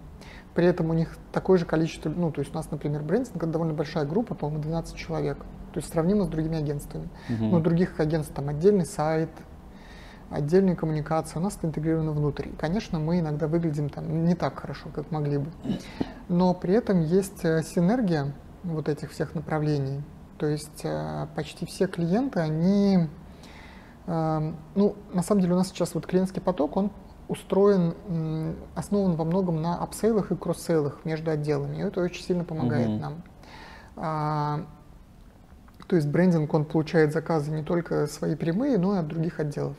S2: При этом у них такое же количество, ну, то есть у нас, например, брендинг, это довольно большая группа, по-моему, 12 человек. То есть сравнимо с другими агентствами. Uh-huh. Но у других агентств там отдельный сайт, отдельные коммуникации, у нас это интегрировано внутрь. И, конечно, мы иногда выглядим там не так хорошо, как могли бы. Но при этом есть э, синергия вот этих всех направлений. То есть э, почти все клиенты, они, э, ну, на самом деле у нас сейчас вот клиентский поток, он устроен, основан во многом на апсейлах и кросс-сейлах между отделами. И это очень сильно помогает mm-hmm. нам. А, то есть брендинг, он получает заказы не только свои прямые, но и от других отделов.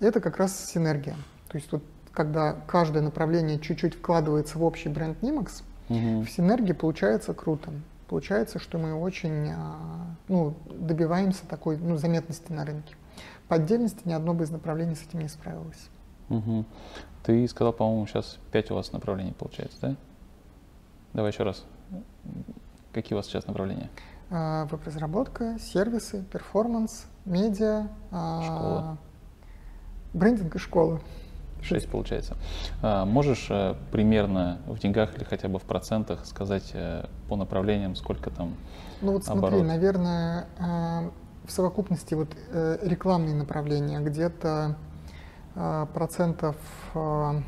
S2: Это как раз синергия. То есть вот когда каждое направление чуть-чуть вкладывается в общий бренд Nimax, mm-hmm. в синергии получается круто. Получается, что мы очень а, ну, добиваемся такой ну, заметности на рынке. По отдельности ни одно бы из направлений с этим не справилось.
S1: Угу. Ты сказал, по-моему, сейчас пять у вас направлений получается, да? Давай еще раз. Какие у вас сейчас направления?
S2: А, веб-разработка, сервисы, перформанс, медиа,
S1: а, школа.
S2: Брендинг и школа.
S1: Шесть получается. А, можешь а, примерно в деньгах или хотя бы в процентах сказать а, по направлениям, сколько там
S2: Ну вот смотри, оборот? наверное, а, в совокупности вот э, рекламные направления где-то Э, процентов 40-45,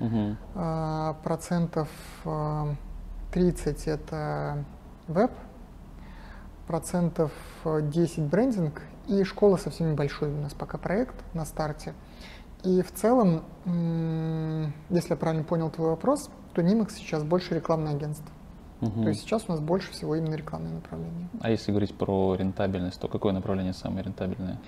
S2: э, угу. Э, процентов 30 это веб, процентов 10 брендинг и школа совсем небольшой у нас пока проект на старте. И в целом, если я правильно понял твой вопрос, то Nimax сейчас больше рекламное агентство. Угу. То есть сейчас у нас больше всего именно рекламное направление.
S1: А если говорить про рентабельность, то какое направление самое рентабельное?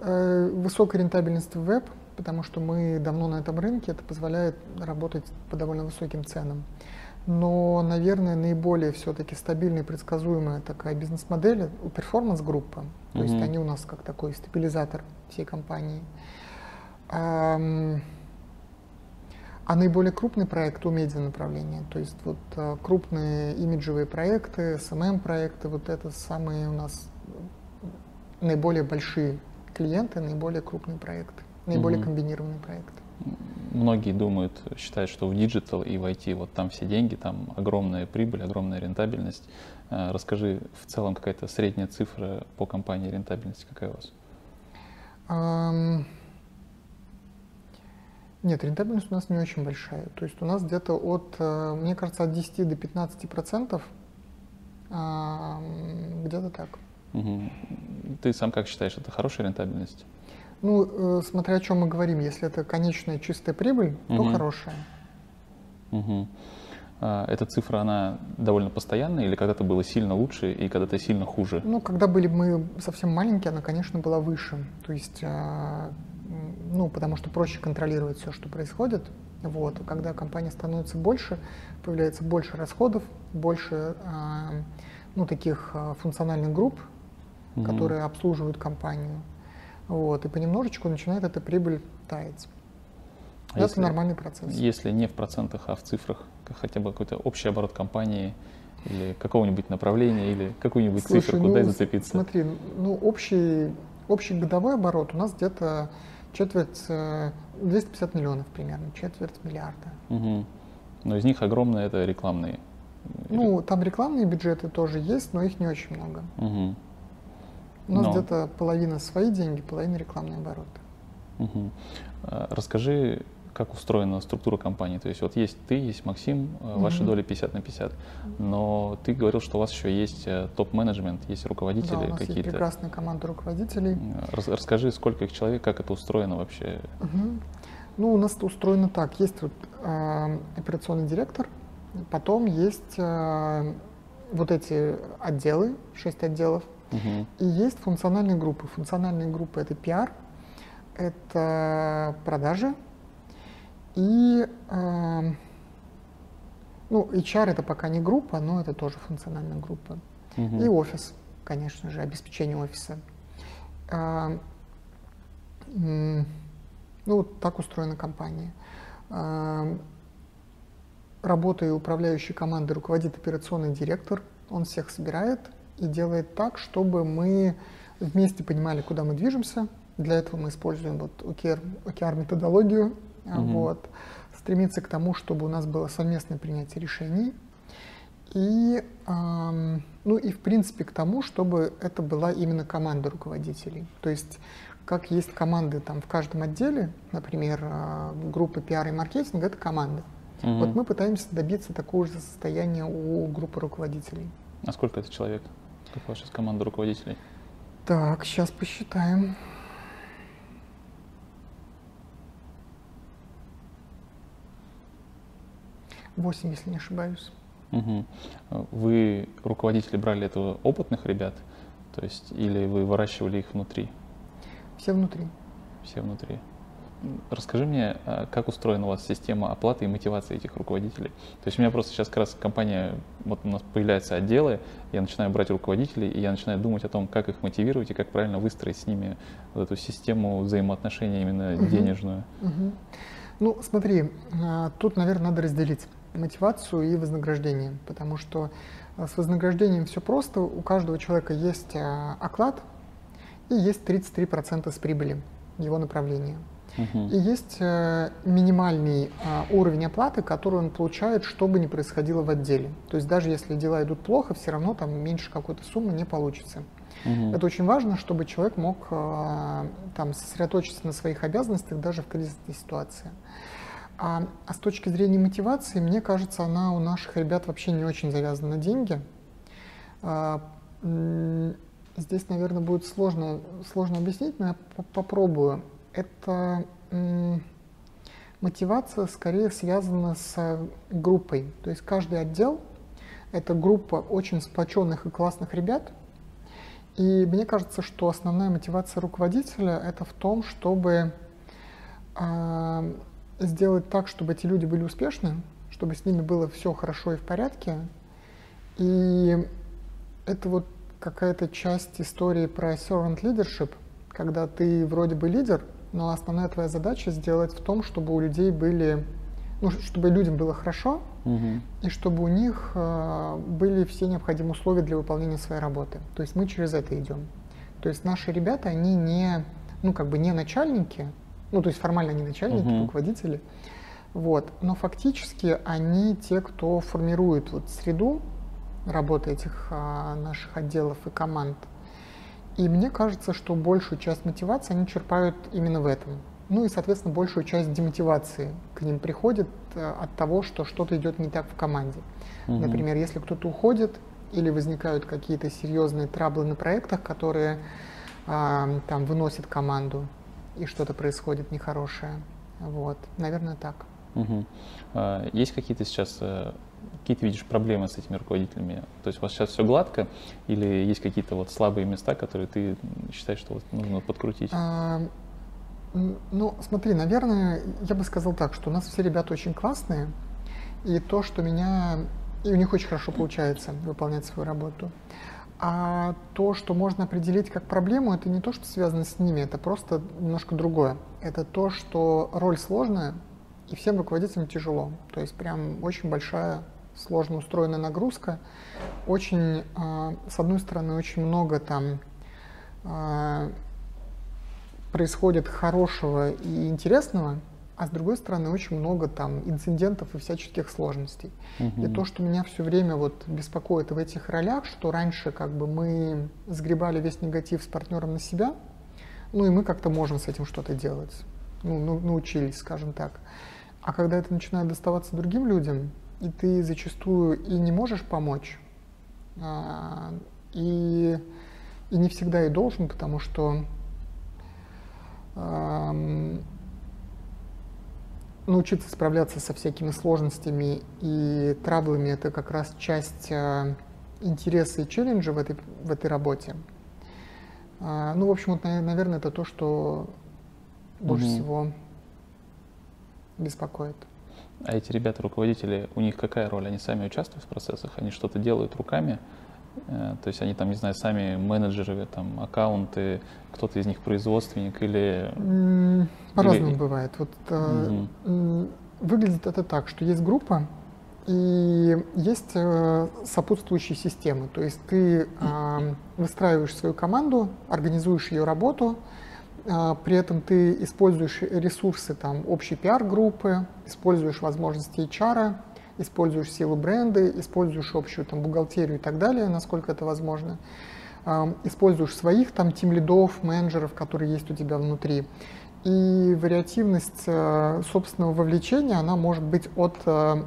S2: Э, высокая рентабельность в веб, потому что мы давно на этом рынке, это позволяет работать по довольно высоким ценам. Но, наверное, наиболее все-таки стабильная и предсказуемая такая бизнес-модель у перформанс-группы. То mm-hmm. есть они у нас как такой стабилизатор всей компании. А наиболее крупный проект у медиа направления, то есть вот а, крупные имиджевые проекты, SMM-проекты, вот это самые у нас наиболее большие клиенты, наиболее крупные проекты, наиболее угу. комбинированные проекты.
S1: Многие думают, считают, что в digital и в IT вот там все деньги, там огромная прибыль, огромная рентабельность. А, расскажи в целом какая-то средняя цифра по компании рентабельности, какая у вас? Um...
S2: Нет, рентабельность у нас не очень большая. То есть у нас где-то от, э, мне кажется, от 10 до 15 процентов, где-то так.
S1: Угу. Ты сам как считаешь, это хорошая рентабельность?
S2: Ну, э, смотря о чем мы говорим. Если это конечная чистая прибыль, угу. то хорошая.
S1: Угу. А, эта цифра, она довольно постоянная или когда-то было сильно лучше и когда-то сильно хуже?
S2: Ну, когда были мы совсем маленькие, она, конечно, была выше. То есть, а, ну, потому что проще контролировать все, что происходит. Вот. Когда компания становится больше, появляется больше расходов, больше а, ну, таких функциональных групп, угу. которые обслуживают компанию. Вот. И понемножечку начинает эта прибыль таять. А это если, нормальный процесс.
S1: Если не в процентах, а в цифрах, хотя бы какой-то общий оборот компании или какого-нибудь направления, или какую-нибудь Слушай, циферку, ну, дай зацепиться.
S2: Смотри, ну общий, общий годовой оборот у нас где-то четверть, 250 э, миллионов примерно, четверть миллиарда.
S1: Угу. Но из них огромные это рекламные.
S2: Ну, там рекламные бюджеты тоже есть, но их не очень много. Угу. У нас но... где-то половина свои деньги, половина рекламные обороты.
S1: Угу. Расскажи как устроена структура компании. То есть вот есть ты, есть Максим, mm-hmm. ваши доли 50 на 50. Но ты говорил, что у вас еще есть э, топ-менеджмент, есть руководители да, у
S2: нас
S1: какие-то.
S2: Есть прекрасная команда руководителей.
S1: Рас, расскажи, сколько их человек, как это устроено вообще?
S2: Mm-hmm. Ну, у нас это устроено так. Есть вот, э, операционный директор, потом есть э, вот эти отделы, шесть отделов, угу. и есть функциональные группы. Функциональные группы это пиар, это продажи, и э, ну, HR это пока не группа, но это тоже функциональная группа. Угу. И офис, конечно же, обеспечение офиса. Э, э, ну, так устроена компания. Э, работой управляющей командой руководит операционный директор. Он всех собирает и делает так, чтобы мы вместе понимали, куда мы движемся. Для этого мы используем вот OKR, OKR методологию, угу. вот, стремиться к тому, чтобы у нас было совместное принятие решений, и, эм, ну и в принципе к тому, чтобы это была именно команда руководителей. То есть как есть команды там в каждом отделе, например, э, группа пиар и маркетинг, это команда. Угу. Вот мы пытаемся добиться такого же состояния у группы руководителей.
S1: А сколько это человек? Как ваша команда руководителей?
S2: Так, сейчас посчитаем. 8, если не ошибаюсь.
S1: Угу. Вы, руководители, брали этого опытных ребят, то есть, или вы выращивали их внутри?
S2: Все внутри.
S1: Все внутри. Расскажи мне, а как устроена у вас система оплаты и мотивации этих руководителей? То есть у меня просто сейчас как раз компания, вот у нас появляются отделы, я начинаю брать руководителей, и я начинаю думать о том, как их мотивировать и как правильно выстроить с ними вот эту систему взаимоотношений именно угу. денежную.
S2: Угу. Ну, смотри, а, тут, наверное, надо разделить мотивацию и вознаграждение, потому что э, с вознаграждением все просто, у каждого человека есть оклад и есть 33% с прибыли его направления. И есть э, минимальный уровень оплаты, который он получает, что бы ни происходило в отделе. То есть даже если дела идут плохо, все равно там меньше какой-то суммы не получится. Uh-huh. Это очень важно, чтобы человек мог там сосредоточиться на своих обязанностях даже в кризисной ситуации. А, а с точки зрения мотивации, мне кажется, она у наших ребят вообще не очень завязана на деньги. А, здесь, наверное, будет сложно, сложно объяснить, но я попробую. Это мотивация скорее связана с группой. То есть каждый отдел — это группа очень сплоченных и классных ребят. И мне кажется, что основная мотивация руководителя — это в том, чтобы а, сделать так, чтобы эти люди были успешны, чтобы с ними было все хорошо и в порядке. И это вот какая-то часть истории про servant leadership, когда ты вроде бы лидер, но основная твоя задача сделать в том, чтобы у людей были, ну, чтобы людям было хорошо, угу. и чтобы у них э, были все необходимые условия для выполнения своей работы. То есть мы через это идем. То есть наши ребята, они не, ну, как бы не начальники, ну, то есть формально они начальники, uh-huh. руководители. Вот. Но фактически они те, кто формирует вот среду работы этих а, наших отделов и команд. И мне кажется, что большую часть мотивации они черпают именно в этом. Ну и, соответственно, большую часть демотивации к ним приходит а, от того, что что-то идет не так в команде. Угу. Например, если кто-то уходит или возникают какие-то серьезные траблы на проектах, которые а, там выносят команду, и что-то происходит нехорошее. Вот, наверное, так.
S1: Угу. Есть какие-то сейчас э, какие ты видишь проблемы с этими руководителями? То есть у вас сейчас все гладко или есть какие-то вот слабые места, которые ты считаешь, что вот нужно подкрутить? А,
S2: ну, смотри, наверное, я бы сказал так, что у нас все ребята очень классные, и то, что меня... И у них очень хорошо получается выполнять свою работу. А то, что можно определить как проблему, это не то, что связано с ними, это просто немножко другое. Это то, что роль сложная, и всем руководителям тяжело. То есть прям очень большая, сложно устроенная нагрузка. Очень, э, с одной стороны, очень много там э, происходит хорошего и интересного, а с другой стороны очень много там инцидентов и всяческих сложностей. Угу. И то, что меня все время вот беспокоит в этих ролях, что раньше как бы мы сгребали весь негатив с партнером на себя, ну и мы как-то можем с этим что-то делать, ну, ну научились, скажем так. А когда это начинает доставаться другим людям, и ты зачастую и не можешь помочь, а, и, и не всегда и должен, потому что научиться справляться со всякими сложностями и траблами это как раз часть э, интереса и челленджа в этой, в этой работе. Э, ну, в общем, вот, наверное, это то, что больше угу. всего беспокоит.
S1: А эти ребята, руководители, у них какая роль? Они сами участвуют в процессах, они что-то делают руками, Э, то есть они там, не знаю, сами менеджеры, там, аккаунты, кто-то из них производственник или...
S2: По-разному или... бывает. Вот, угу. Выглядит это так, что есть группа, и есть э, сопутствующие системы. То есть ты выстраиваешь свою команду, организуешь ее работу, при этом ты используешь ресурсы там, общей пиар-группы, используешь возможности HR, используешь силу бренда, используешь общую там, бухгалтерию и так далее, насколько это возможно, используешь своих там тим-лидов, менеджеров, которые есть у тебя внутри. И вариативность э, собственного вовлечения, она может быть от, э,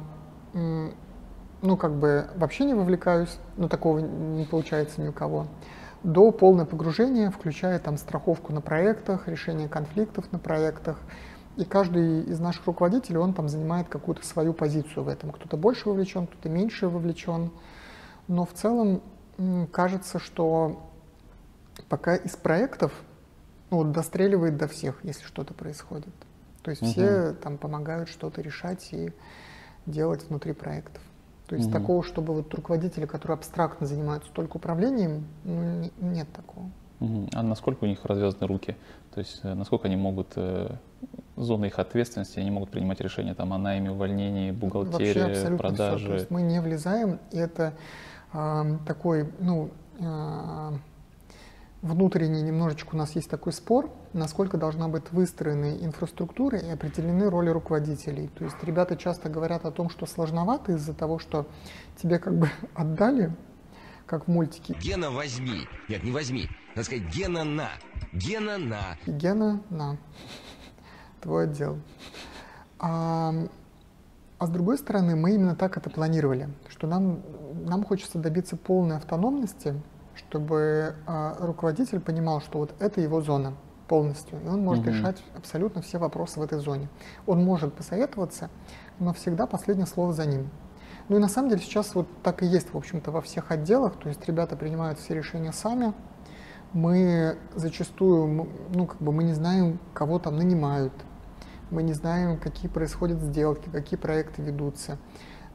S2: ну как бы вообще не вовлекаюсь, но такого не получается ни у кого, до полного погружения, включая там страховку на проектах, решение конфликтов на проектах, и каждый из наших руководителей, он там занимает какую-то свою позицию в этом. Кто-то больше вовлечен, кто-то меньше вовлечен. Но в целом кажется, что пока из проектов ну, вот достреливает до всех, если что-то происходит. То есть угу. все там помогают что-то решать и делать внутри проектов. То есть угу. такого, чтобы вот руководители, которые абстрактно занимаются только управлением, ну, нет такого.
S1: Угу. А насколько у них развязаны руки? То есть э, насколько они могут э, зоны их ответственности, они могут принимать решения там, о найме, увольнении, бухгалтерии, продаже. Все. То есть
S2: мы не влезаем, и это э, такой, ну, э, внутренний немножечко у нас есть такой спор, насколько должна быть выстроена инфраструктура и определены роли руководителей. То есть ребята часто говорят о том, что сложновато из-за того, что тебе как бы отдали, как в мультике.
S3: Гена возьми. Нет, не возьми. Надо сказать Гена на. Гена на.
S2: Гена на твой отдел. А, а с другой стороны, мы именно так это планировали, что нам, нам хочется добиться полной автономности, чтобы а, руководитель понимал, что вот это его зона полностью, и он может угу. решать абсолютно все вопросы в этой зоне. Он может посоветоваться, но всегда последнее слово за ним. Ну и на самом деле сейчас вот так и есть, в общем-то, во всех отделах, то есть ребята принимают все решения сами, мы зачастую, ну как бы мы не знаем, кого там нанимают, мы не знаем, какие происходят сделки, какие проекты ведутся.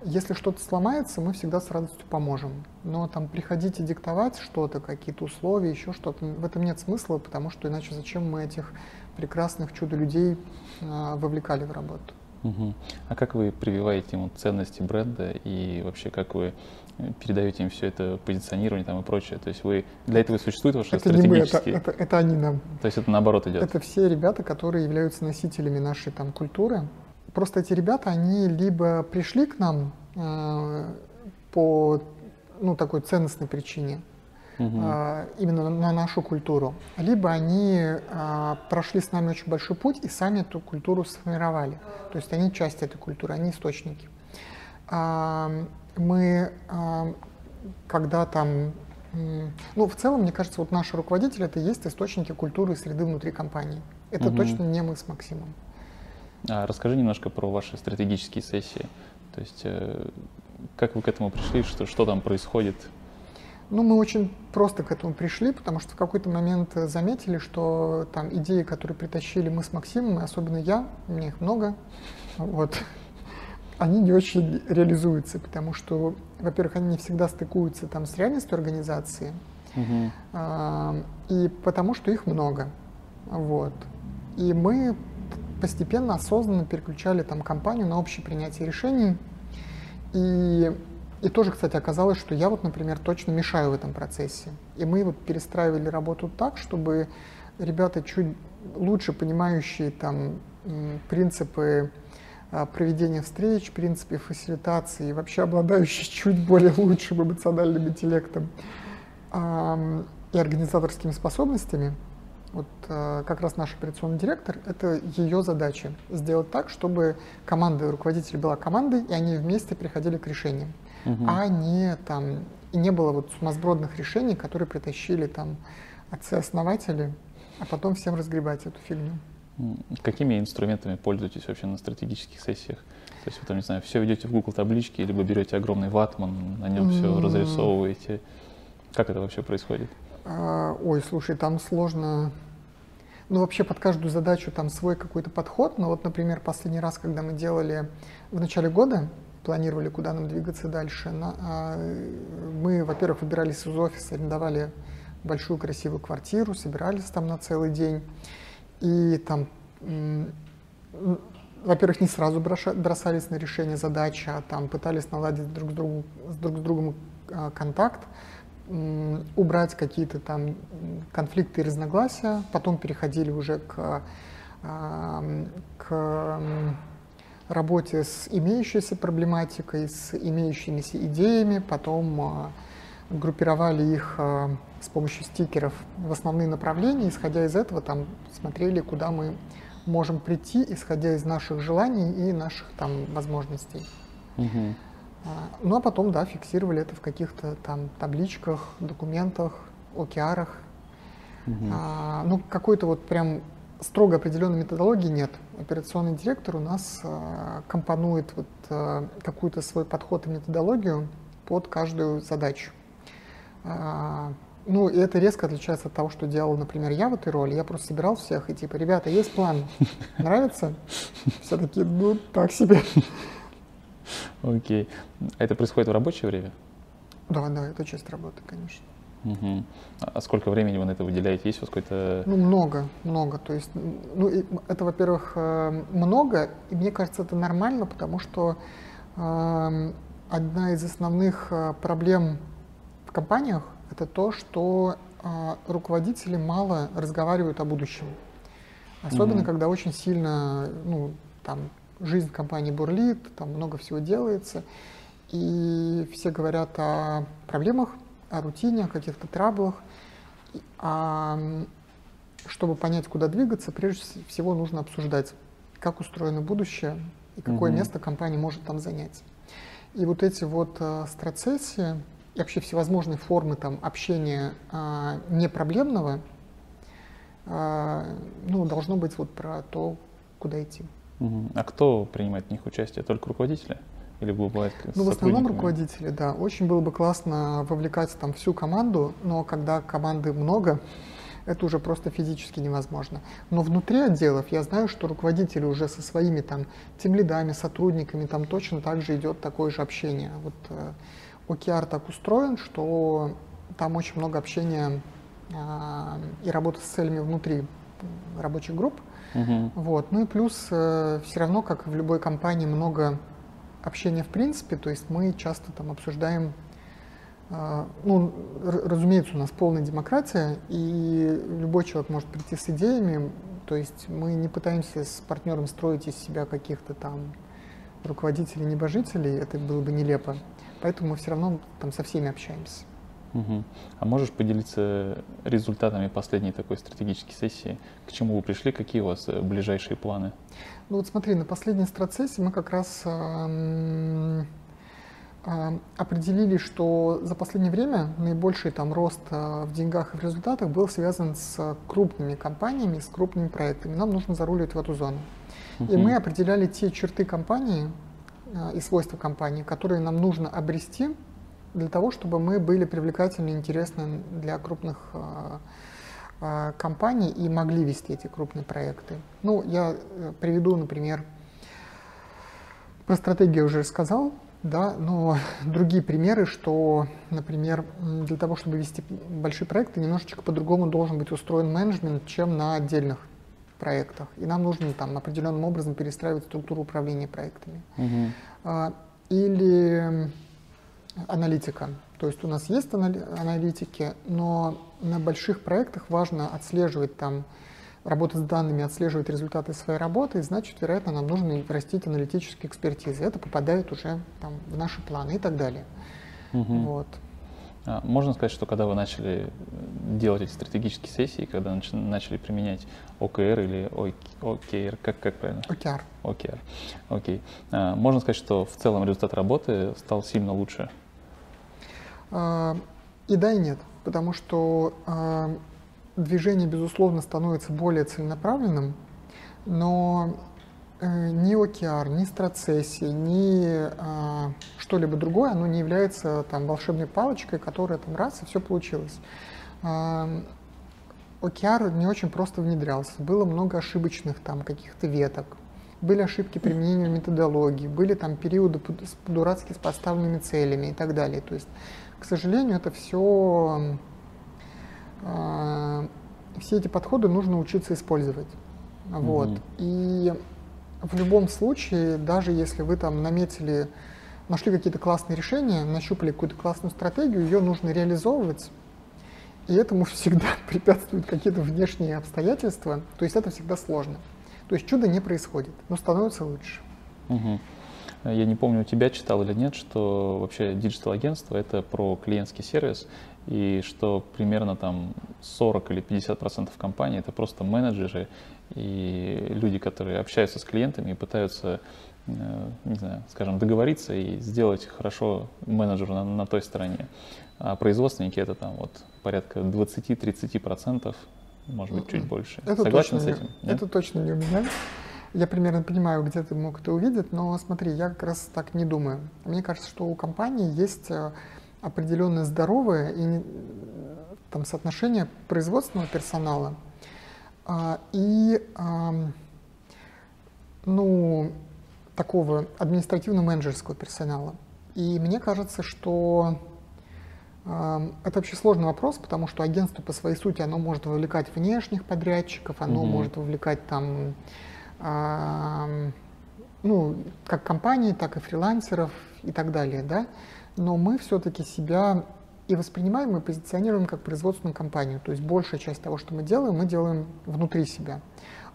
S2: Если что-то сломается, мы всегда с радостью поможем. Но там приходить и диктовать что-то, какие-то условия, еще что-то, в этом нет смысла, потому что иначе зачем мы этих прекрасных чудо-людей э, вовлекали в работу.
S1: Угу. А как вы прививаете ему ценности бренда и вообще как вы передаете им все это позиционирование там и прочее. То есть вы для этого существует ваши это стратегические...
S2: Не мы, это, это, это они нам.
S1: То есть это наоборот идет.
S2: Это все ребята, которые являются носителями нашей там культуры. Просто эти ребята, они либо пришли к нам э, по ну, такой ценностной причине, угу. э, именно на нашу культуру, либо они э, прошли с нами очень большой путь и сами эту культуру сформировали. То есть они часть этой культуры, они источники мы, а, когда там, ну, в целом, мне кажется, вот наши руководители это и есть источники культуры и среды внутри компании. Это угу. точно не мы с Максимом.
S1: А расскажи немножко про ваши стратегические сессии. То есть, э, как вы к этому пришли, что, что там происходит?
S2: Ну, мы очень просто к этому пришли, потому что в какой-то момент заметили, что там идеи, которые притащили мы с Максимом, и особенно я, у меня их много, вот, они не очень реализуются, потому что, во-первых, они не всегда стыкуются там с реальностью организации, угу. а, и потому что их много, вот. И мы постепенно, осознанно переключали там компанию на общее принятие решений, и и тоже, кстати, оказалось, что я вот, например, точно мешаю в этом процессе. И мы вот перестраивали работу так, чтобы ребята чуть лучше понимающие там принципы а, проведения встреч, принципы фасилитации и вообще обладающие чуть более лучшим эмоциональным интеллектом и организаторскими способностями, вот а, как раз наш операционный директор, это ее задача сделать так, чтобы команда руководителей была командой, и они вместе приходили к решениям угу. а не там и не было вот сумасбродных решений, которые притащили там отцы-основатели, а потом всем разгребать эту фигню.
S1: Какими инструментами пользуетесь вообще на стратегических сессиях? То есть вы там, не знаю, все ведете в Google таблички, либо берете огромный ватман, на нем все разрисовываете. Как это вообще происходит?
S2: А, ой, слушай, там сложно. Ну, вообще под каждую задачу там свой какой-то подход. Но вот, например, последний раз, когда мы делали в начале года, планировали, куда нам двигаться дальше. А, мы, во-первых, выбирались из офиса, арендовали большую красивую квартиру, собирались там на целый день. И там, во-первых, не сразу бросались на решение задачи, а там пытались наладить друг с другом, с друг с другом а, контакт, убрать какие-то там конфликты и разногласия, потом переходили уже к, к работе с имеющейся проблематикой, с имеющимися идеями, потом а, группировали их а, с помощью стикеров в основные направления, исходя из этого там смотрели, куда мы можем прийти, исходя из наших желаний и наших там возможностей. Угу. Ну а потом, да, фиксировали это в каких-то там табличках, документах, океарах. Угу. А, ну, какой-то вот прям строго определенной методологии нет. Операционный директор у нас э, компонует вот, э, какую-то свой подход и методологию под каждую задачу. Э, ну, и это резко отличается от того, что делал, например, я в этой роли. Я просто собирал всех и типа, ребята, есть план, нравится? Все таки ну, так себе.
S1: Окей. А это происходит в рабочее время?
S2: Да, да, это часть работы, конечно.
S1: Угу. А сколько времени вы на это выделяете? Есть у вас какой-то...
S2: Ну, много, много. То есть, ну, это, во-первых, э, много, и мне кажется, это нормально, потому что э, одна из основных э, проблем в компаниях — это то, что э, руководители мало разговаривают о будущем. Особенно, угу. когда очень сильно, ну, там, жизнь компании бурлит, там много всего делается, и все говорят о проблемах, о рутине, о каких-то траблах. А чтобы понять, куда двигаться, прежде всего нужно обсуждать, как устроено будущее и какое угу. место компания может там занять. И вот эти вот э, страцессии и вообще всевозможные формы там, общения э, непроблемного, э, ну, должно быть вот про то, куда идти.
S1: Угу. А кто принимает в них участие? Только руководители? Или бывает
S2: Ну, в основном руководители, да. Очень было бы классно вовлекать там всю команду, но когда команды много, это уже просто физически невозможно. Но внутри отделов я знаю, что руководители уже со своими там тем-лидами, сотрудниками, там точно так же идет такое же общение. Вот э, OKR так устроен, что там очень много общения э, и работы с целями внутри рабочих групп. Угу. Вот. Ну и плюс э, все равно, как в любой компании, много общения в принципе, то есть мы часто там обсуждаем, э, ну, разумеется, у нас полная демократия, и любой человек может прийти с идеями, то есть мы не пытаемся с партнером строить из себя каких-то там руководителей, небожителей, это было бы нелепо. Поэтому мы все равно там со всеми общаемся.
S1: Угу. А можешь поделиться результатами последней такой стратегической сессии? К чему вы пришли? Какие у вас э, ближайшие планы?
S2: Ну вот смотри, на последней страцессии мы как раз э, э, определили, что за последнее время наибольший там рост э, в деньгах и в результатах был связан с крупными компаниями, с крупными проектами. Нам нужно заруливать в эту зону. Угу. И мы определяли те черты компании, и свойства компании, которые нам нужно обрести для того, чтобы мы были привлекательны и интересны для крупных компаний и могли вести эти крупные проекты. Ну, я э, приведу, например, про стратегию уже сказал, да, но другие примеры, что, например, для того, чтобы вести большие проекты, немножечко по-другому должен быть устроен менеджмент, чем на отдельных проектах. И нам нужно там определенным образом перестраивать структуру управления проектами.
S1: Угу.
S2: Или аналитика. То есть у нас есть аналитики, но на больших проектах важно отслеживать там работа с данными, отслеживать результаты своей работы, и значит, вероятно, нам нужно растить аналитические экспертизы. Это попадает уже там, в наши планы и так далее.
S1: Угу.
S2: Вот.
S1: А, можно сказать, что когда вы начали э, делать эти стратегические сессии, когда нач- начали применять ОКР или ОКР, как, как правильно?
S2: ОКР.
S1: ОКР, окей. А, можно сказать, что в целом результат работы стал сильно лучше?
S2: И да, и нет, потому что движение, безусловно, становится более целенаправленным, но э, ни OKR, ни страцессия, ни а, что-либо другое, оно не является там волшебной палочкой, которая там раз и все получилось. А, не очень просто внедрялся, было много ошибочных там каких-то веток, были ошибки применения методологии, были там периоды дурацки с поставленными целями и так далее. То есть, к сожалению, это все а, все эти подходы нужно учиться использовать. Вот. Mm-hmm. И в любом случае, даже если вы там наметили, нашли какие-то классные решения, нащупали какую-то классную стратегию, ее нужно реализовывать. И этому всегда препятствуют какие-то внешние обстоятельства. То есть это всегда сложно. То есть чудо не происходит, но становится лучше.
S1: Угу. Я не помню, у тебя читал или нет, что вообще диджитал-агентство — это про клиентский сервис, и что примерно там 40 или 50 процентов компаний это просто менеджеры и люди, которые общаются с клиентами и пытаются, э, не знаю, скажем, договориться и сделать хорошо менеджеру на, на той стороне. А производственники это там вот порядка 20-30 процентов, может быть, чуть больше.
S2: Это Согласен точно с этим? Не, это точно не у меня. Я примерно понимаю, где ты мог это увидеть, но смотри, я как раз так не думаю. Мне кажется, что у компании есть э, определенное здоровое и там, соотношение производственного персонала а, и ну, такого административно-менеджерского персонала. И мне кажется, что это вообще сложный вопрос, потому что агентство по своей сути, оно может вовлекать внешних подрядчиков, оно mm-hmm. может вовлекать там, ну, как компании, так и фрилансеров и так далее, да но мы все-таки себя и воспринимаем, и позиционируем как производственную компанию. То есть большая часть того, что мы делаем, мы делаем внутри себя.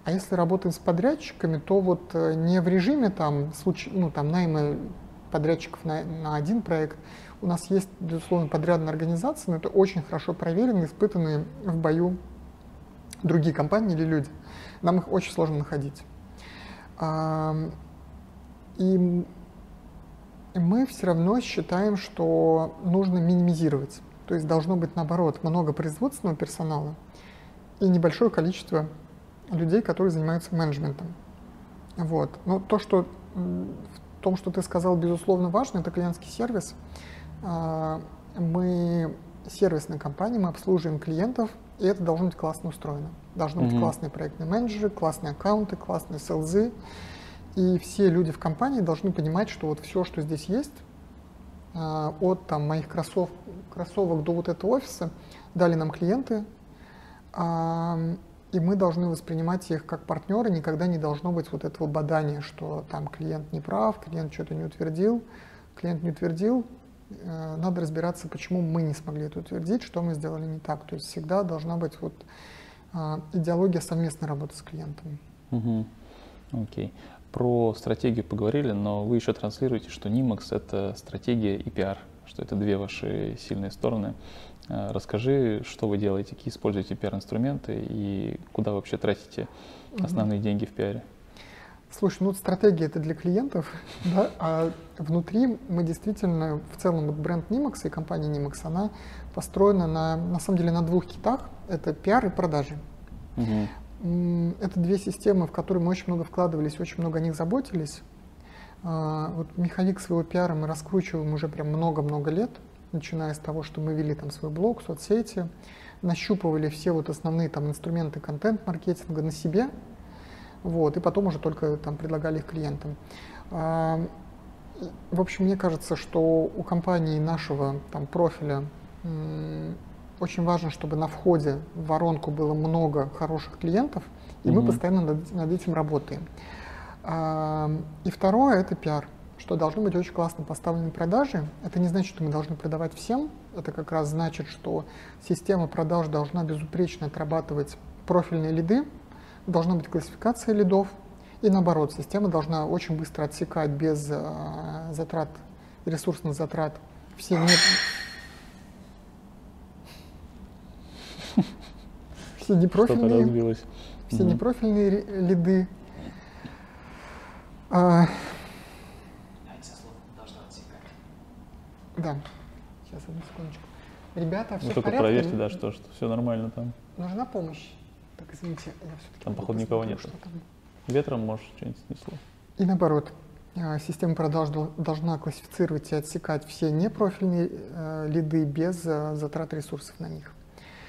S2: А если работаем с подрядчиками, то вот э, не в режиме там, случ... ну, там найма подрядчиков на, на один проект. У нас есть, безусловно, подрядная организация, но это очень хорошо проверенные, испытанные в бою другие компании или люди. Нам их очень сложно находить. И мы все равно считаем, что нужно минимизировать. То есть должно быть, наоборот, много производственного персонала и небольшое количество людей, которые занимаются менеджментом. Вот. Но то, что в том, что ты сказал, безусловно, важно, это клиентский сервис. А, мы сервисная компания, мы обслуживаем клиентов, и это должно быть классно устроено. Должны mm-hmm. быть классные проектные менеджеры, классные аккаунты, классные селзы. И все люди в компании должны понимать, что вот все, что здесь есть, а, от там, моих кроссов, кроссовок до вот этого офиса, дали нам клиенты, и мы должны воспринимать их как партнеры, никогда не должно быть вот этого бадания, что там клиент не прав, клиент что-то не утвердил, клиент не утвердил, э, надо разбираться, почему мы не смогли это утвердить, что мы сделали не так. То есть всегда должна быть вот а, идеология совместной работы с клиентом.
S1: Угу. Окей. Про стратегию поговорили, но вы еще транслируете, что Nimax — это стратегия и пиар, что это две ваши сильные стороны. Э, расскажи, что вы делаете, какие используете пиар-инструменты и куда вообще тратите основные mm-hmm. деньги в пиаре?
S2: Слушай, ну стратегия это для клиентов, да, а внутри мы действительно, в целом вот бренд Nimax и компания Nimax, она построена на, на самом деле на двух китах, это пиар и продажи. Угу. Это две системы, в которые мы очень много вкладывались, очень много о них заботились. А, вот механик своего пиара мы раскручиваем уже прям много-много лет, начиная с того, что мы вели там свой блог, соцсети, нащупывали все вот основные там инструменты контент-маркетинга на себе, вот, и потом уже только там предлагали их клиентам. А, в общем, мне кажется, что у компании нашего там профиля очень важно, чтобы на входе в воронку было много хороших клиентов, и угу. мы постоянно над, над этим работаем. А, и второе — это пиар, что должны быть очень классно поставлены продажи. Это не значит, что мы должны продавать всем, это как раз значит, что система продаж должна безупречно отрабатывать профильные лиды, должна быть классификация лидов, и наоборот, система должна очень быстро отсекать без э, затрат, ресурсных затрат все не... все непрофильные, все непрофильные лиды. А... Да. Сейчас, одну секундочку. Ребята, все ну, в
S1: только
S2: порядке?
S1: проверьте, да, что, что все нормально там.
S2: Нужна помощь. Так, извините, я все-таки...
S1: Там, походу, никого нет. Там... Ветром, может, что-нибудь снесло.
S2: И наоборот, а, система продаж должна классифицировать и отсекать все непрофильные э, лиды без э, затрат ресурсов на них.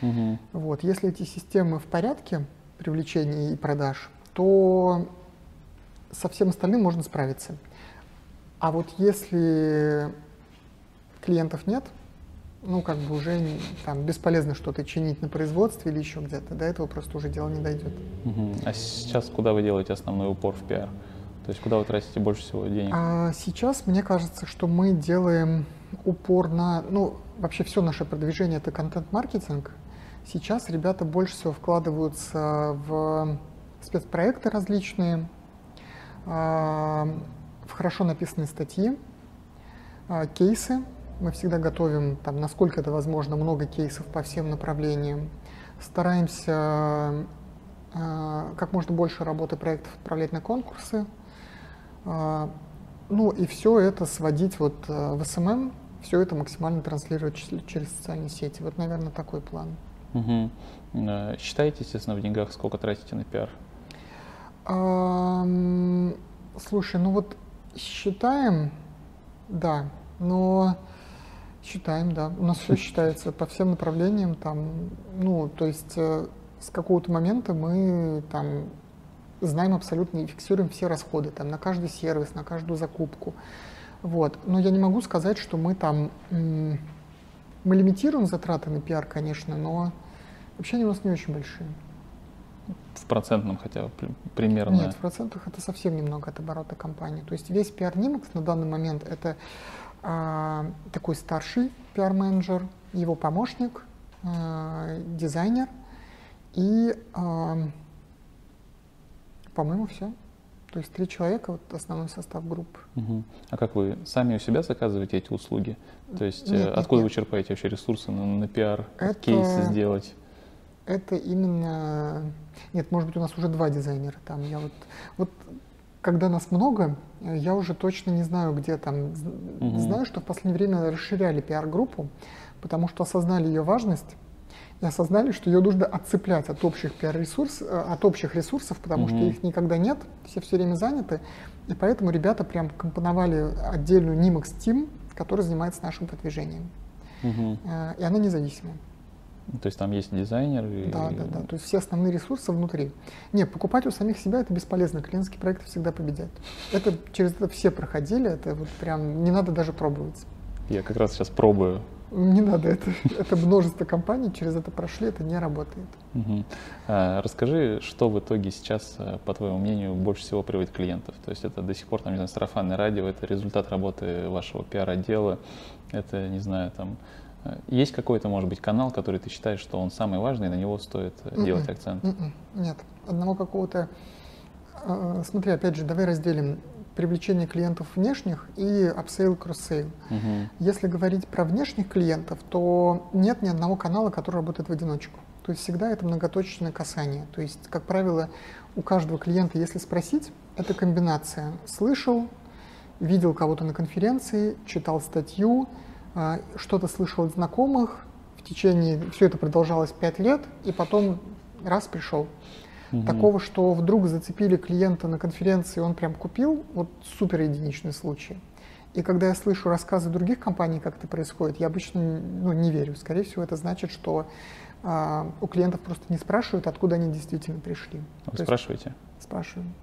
S2: Угу. Вот. Если эти системы в порядке привлечения и продаж, то со всем остальным можно справиться. А вот если клиентов нет, ну, как бы уже там бесполезно что-то чинить на производстве или еще где-то. До этого просто уже дело не дойдет.
S1: Угу. А сейчас куда вы делаете основной упор в пиар? То есть куда вы тратите больше всего денег?
S2: А сейчас мне кажется, что мы делаем упор на, ну, вообще все наше продвижение это контент-маркетинг. Сейчас ребята больше всего вкладываются в спецпроекты различные, а, в хорошо написанные статьи, а, кейсы, мы всегда готовим, там, насколько это возможно, много кейсов по всем направлениям. Стараемся э, как можно больше работы проектов отправлять на конкурсы. Э, ну и все это сводить вот э, в SMM, все это максимально транслировать через социальные сети. Вот, наверное, такой план.
S1: Угу. Считаете, естественно, в деньгах, сколько тратите на пиар?
S2: Слушай, ну вот считаем, да, но Считаем, да. У нас все считается по всем направлениям. Там, ну, то есть э, с какого-то момента мы там знаем абсолютно и фиксируем все расходы там, на каждый сервис, на каждую закупку. Вот. Но я не могу сказать, что мы там... Мы лимитируем затраты на пиар, конечно, но вообще они у нас не очень большие.
S1: В процентном хотя бы примерно?
S2: Нет, в процентах это совсем немного от оборота компании. То есть весь пиар Nimax на данный момент это такой старший пиар-менеджер, его помощник, а, дизайнер и, а, по-моему, все. То есть три человека, вот основной состав группы.
S1: Угу. А как вы сами у себя заказываете эти услуги? То есть нет, откуда нет, вы черпаете вообще ресурсы на, на пиар, это, кейсы сделать?
S2: Это именно... Нет, может быть, у нас уже два дизайнера там. Я вот, вот когда нас много, я уже точно не знаю, где там. Угу. Знаю, что в последнее время расширяли пиар-группу, потому что осознали ее важность и осознали, что ее нужно отцеплять от общих пиар-ресурсов, э, от общих ресурсов, потому угу. что их никогда нет, все все время заняты. И поэтому ребята прям компоновали отдельную Nimax Team, который занимается нашим продвижением. Угу. И она независимая.
S1: То есть там есть дизайнер? И...
S2: Да, да, да. То есть все основные ресурсы внутри. Не, покупать у самих себя это бесполезно. Клиентские проекты всегда победят. Это через это все проходили, это вот прям не надо даже пробовать.
S1: Я как раз сейчас пробую.
S2: Не надо, это, это множество компаний через это прошли, это не работает.
S1: Угу. А, расскажи, что в итоге сейчас, э, по твоему мнению, больше всего приводит клиентов? То есть это до сих пор, там, не знаю, сарафанное радио, это результат работы вашего пиар-отдела, это, не знаю, там, есть какой-то, может быть, канал, который ты считаешь, что он самый важный, и на него стоит мм, делать акцент?
S2: М-м, нет. Одного какого-то... Э, смотри, опять же, давай разделим привлечение клиентов внешних и upsell, cross-sell. Uh-huh. Если говорить про внешних клиентов, то нет ни одного канала, который работает в одиночку. То есть всегда это многоточное касание. То есть, как правило, у каждого клиента, если спросить, это комбинация. Слышал, видел кого-то на конференции, читал статью, что-то слышал от знакомых, в течение, все это продолжалось пять лет, и потом раз пришел. Угу. Такого, что вдруг зацепили клиента на конференции, он прям купил, вот супер единичный случай. И когда я слышу рассказы других компаний, как это происходит, я обычно ну, не верю. Скорее всего, это значит, что а, у клиентов просто не спрашивают, откуда они действительно пришли.
S1: Вы-то спрашиваете?
S2: Есть, спрашиваем.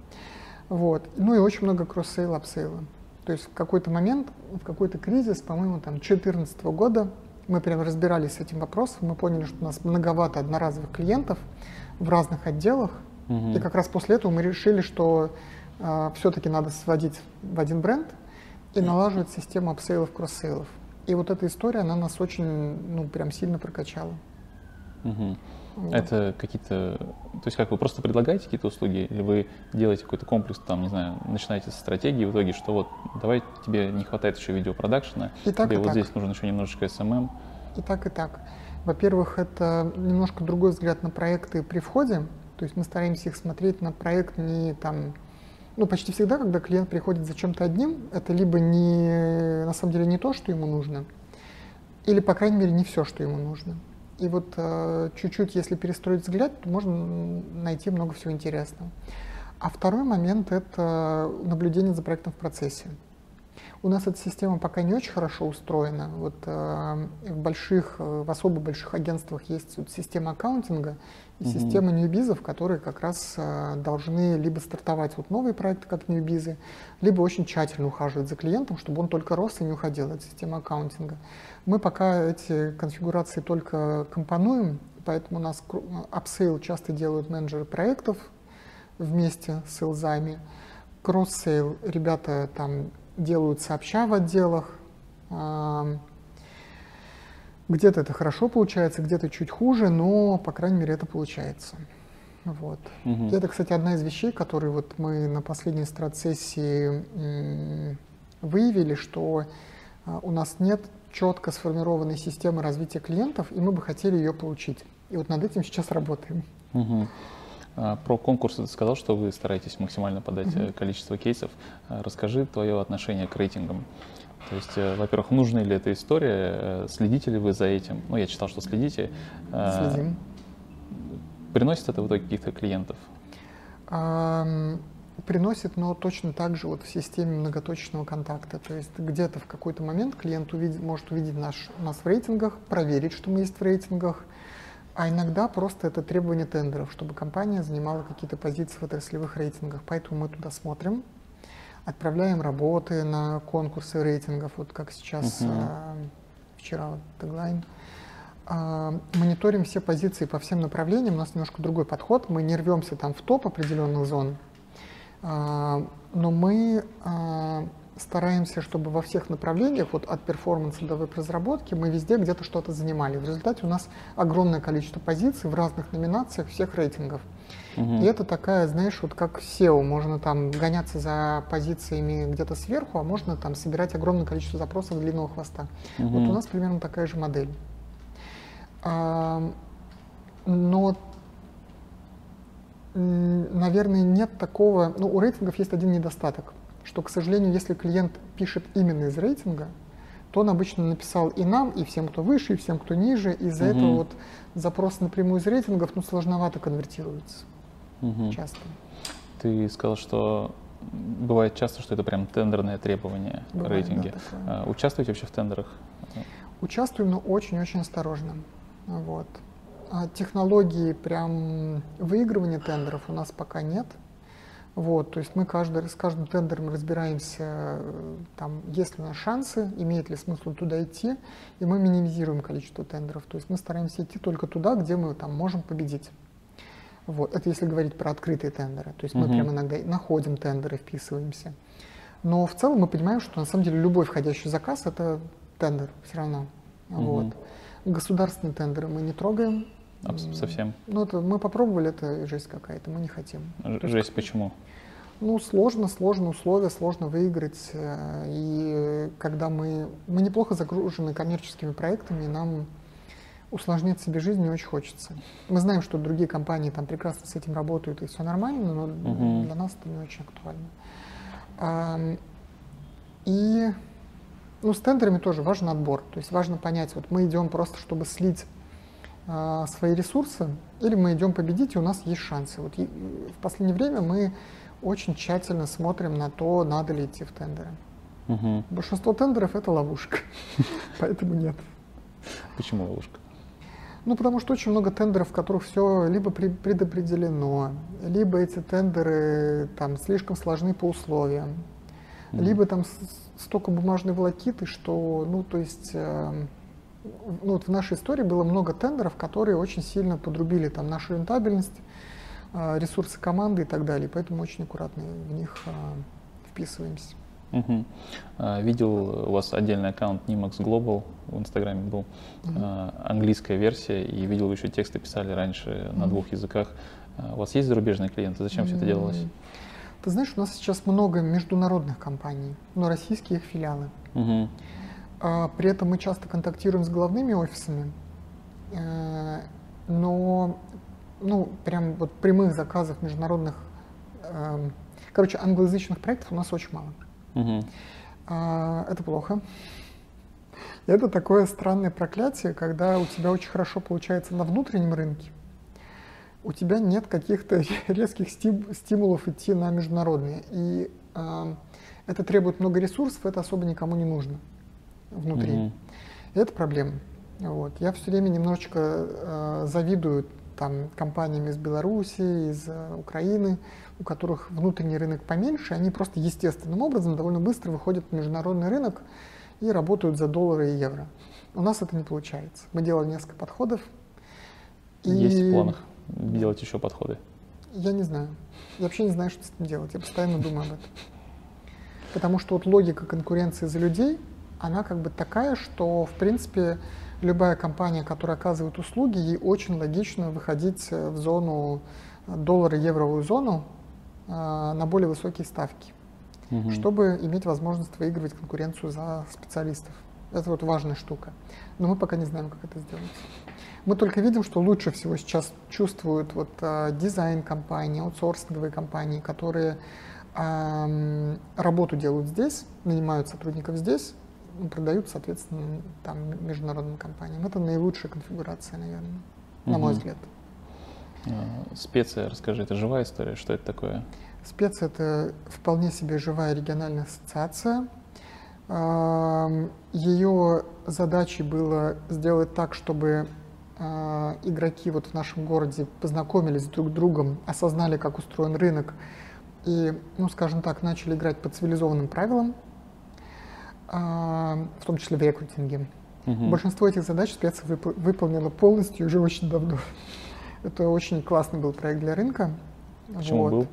S2: Вот. Ну и очень много кросс-сейла, апсейла. То есть в какой-то момент, в какой-то кризис, по-моему, там 2014 года, мы прям разбирались с этим вопросом, мы поняли, что у нас многовато одноразовых клиентов в разных отделах, угу. и как раз после этого мы решили, что э, все-таки надо сводить в один бренд и налаживать систему апсейлов, кросс-сейлов. И вот эта история, она нас очень, ну, прям сильно прокачала.
S1: Угу. Вот. Это какие-то, то есть как вы просто предлагаете какие-то услуги, или вы делаете какой-то комплекс, там, не знаю, начинаете со стратегии, в итоге, что вот, давай, тебе не хватает еще видеопродакшена, и так, тебе и вот так. здесь нужно еще немножечко SMM.
S2: И так, и так. Во-первых, это немножко другой взгляд на проекты при входе, то есть мы стараемся их смотреть на проект не там, ну почти всегда, когда клиент приходит за чем-то одним, это либо не, на самом деле не то, что ему нужно, или, по крайней мере, не все, что ему нужно. И вот э, чуть-чуть, если перестроить взгляд, то можно найти много всего интересного. А второй момент — это наблюдение за проектом в процессе. У нас эта система пока не очень хорошо устроена. Вот э, в больших, э, в особо больших агентствах есть вот система аккаунтинга и mm-hmm. система ньюбизов, которые как раз э, должны либо стартовать вот новые проекты, как ньюбизы, либо очень тщательно ухаживать за клиентом, чтобы он только рос и не уходил. Это система аккаунтинга. Мы пока эти конфигурации только компонуем, поэтому у нас upsell часто делают менеджеры проектов вместе с сейлзами. Cross-sell ребята там делают сообща в отделах. Где-то это хорошо получается, где-то чуть хуже, но, по крайней мере, это получается. Вот. Угу. И это, кстати, одна из вещей, которые вот мы на последней страт-сессии выявили, что а, у нас нет четко сформированной системы развития клиентов, и мы бы хотели ее получить. И вот над этим сейчас работаем.
S1: Угу. Про конкурсы ты сказал, что вы стараетесь максимально подать угу. количество кейсов. А, расскажи твое отношение к рейтингам. То есть, э, во-первых, нужна ли эта история, э, следите ли вы за этим? Ну, я читал, что следите.
S2: Следим.
S1: Приносит это в итоге каких-то клиентов?
S2: Приносит, но точно так же вот в системе многоточного контакта. То есть где-то в какой-то момент клиент увидит, может увидеть наш, нас в рейтингах, проверить, что мы есть в рейтингах, а иногда просто это требование тендеров, чтобы компания занимала какие-то позиции в отраслевых рейтингах. Поэтому мы туда смотрим, отправляем работы на конкурсы рейтингов, вот как сейчас uh-huh. а, вчера вот теглайн. А, мониторим все позиции по всем направлениям, у нас немножко другой подход, мы не рвемся там в топ определенных зон, но мы а, стараемся, чтобы во всех направлениях, вот от перформанса до веб-разработки, мы везде где-то что-то занимали. В результате у нас огромное количество позиций в разных номинациях всех рейтингов. Угу. И это такая, знаешь, вот как SEO, можно там гоняться за позициями где-то сверху, а можно там собирать огромное количество запросов длинного хвоста. Угу. Вот у нас примерно такая же модель. А, но наверное, нет такого, ну, у рейтингов есть один недостаток, что, к сожалению, если клиент пишет именно из рейтинга, то он обычно написал и нам, и всем, кто выше, и всем, кто ниже, из-за угу. этого вот запрос напрямую из рейтингов, ну, сложновато конвертируется угу. часто.
S1: Ты сказал, что бывает часто, что это прям тендерное требование бывает, рейтинге. Да, а, участвуете вообще в тендерах?
S2: Участвуем, но очень-очень осторожно. Вот. А технологии прям выигрывания тендеров у нас пока нет. Вот, то есть мы каждый, с каждым тендером разбираемся, там, есть ли у нас шансы, имеет ли смысл туда идти, и мы минимизируем количество тендеров. То есть мы стараемся идти только туда, где мы там, можем победить. Вот, это если говорить про открытые тендеры. То есть мы uh-huh. прямо иногда находим тендеры, вписываемся. Но в целом мы понимаем, что на самом деле любой входящий заказ это тендер все равно. Uh-huh. Вот. Государственные тендеры мы не трогаем,
S1: совсем?
S2: Ну, это мы попробовали, это жесть какая-то, мы не хотим.
S1: Ж- жесть почему?
S2: Ну, сложно, сложно условия, сложно выиграть. Э, и когда мы... Мы неплохо загружены коммерческими проектами, нам усложнять себе жизнь не очень хочется. Мы знаем, что другие компании там прекрасно с этим работают, и все нормально, но угу. для нас это не очень актуально. И ну, с тендерами тоже важен отбор. То есть важно понять, вот мы идем просто, чтобы слить а, свои ресурсы, или мы идем победить, и у нас есть шансы. Вот и, в последнее время мы очень тщательно смотрим на то, надо ли идти в тендеры.
S1: Мгм.
S2: Большинство тендеров это ловушка, поэтому нет.
S1: Почему ловушка?
S2: Ну, потому что очень много тендеров, в которых все либо предопределено, либо эти тендеры там слишком сложны по условиям,
S1: Мгм.
S2: либо там столько бумажной волокиты, что, ну, то есть, э, ну, вот в нашей истории было много тендеров, которые очень сильно подрубили там нашу рентабельность, э, ресурсы команды и так далее, поэтому очень аккуратно в них э, вписываемся.
S1: А, Видел у вас отдельный аккаунт Nimax Global в Инстаграме был, а, английская версия, и видел вы еще тексты писали раньше на
S2: Мгм.
S1: двух языках. А, У вас есть зарубежные клиенты? Зачем все это делалось?
S2: Ты знаешь, у нас сейчас много международных компаний, но российские их филиалы.
S1: Мгм.
S2: А, При этом мы часто контактируем с головными офисами, э, но ну, прям вот прямых заказов международных, эм, короче, англоязычных проектов у нас очень мало. А, Это плохо. Это такое странное проклятие, когда у тебя очень хорошо получается на внутреннем рынке, у тебя нет каких-то резких стим- стимулов идти на международные. И а, это требует много ресурсов, это особо никому не нужно внутри. И это проблема. Вот. Я все время немножечко э, завидую там, компаниям из Беларуси, из э, Украины, у которых внутренний рынок поменьше, они просто естественным образом довольно быстро выходят на международный рынок и работают за доллары и евро. У нас это не получается. Мы делали несколько подходов. и
S1: Есть в планах делать еще подходы?
S2: Я не знаю. Я вообще не знаю, что с этим делать. Я постоянно думаю об этом. Потому что вот логика конкуренции за людей, она как бы такая, что, в принципе, любая компания, которая оказывает услуги, ей очень логично выходить э, в зону э, доллара-евровую зону э, на более высокие ставки,
S1: Мгм.
S2: чтобы иметь возможность выигрывать конкуренцию за специалистов. Это вот важная штука. Но мы пока не знаем, как это сделать. Мы только видим, что лучше всего сейчас чувствуют вот э, дизайн компании, аутсорсинговые компании, которые ам, работу делают здесь, нанимают сотрудников здесь, продают, соответственно, там международным компаниям. Это наилучшая конфигурация, наверное, на мой взгляд.
S1: А, Специя, расскажи, это живая история? Что это такое?
S2: Специя — это вполне себе живая региональная ассоциация. Ее задачей было сделать так, чтобы а, игроки вот в нашем городе познакомились друг с другом, осознали, как устроен рынок, и, ну, скажем так, начали играть по цивилизованным правилам, в том числе в рекрутинге.
S1: Мгм.
S2: Большинство этих задач специя выпо- выполнила полностью уже очень давно. Это очень классный был проект для рынка.
S1: Почему
S2: Вот.
S1: был?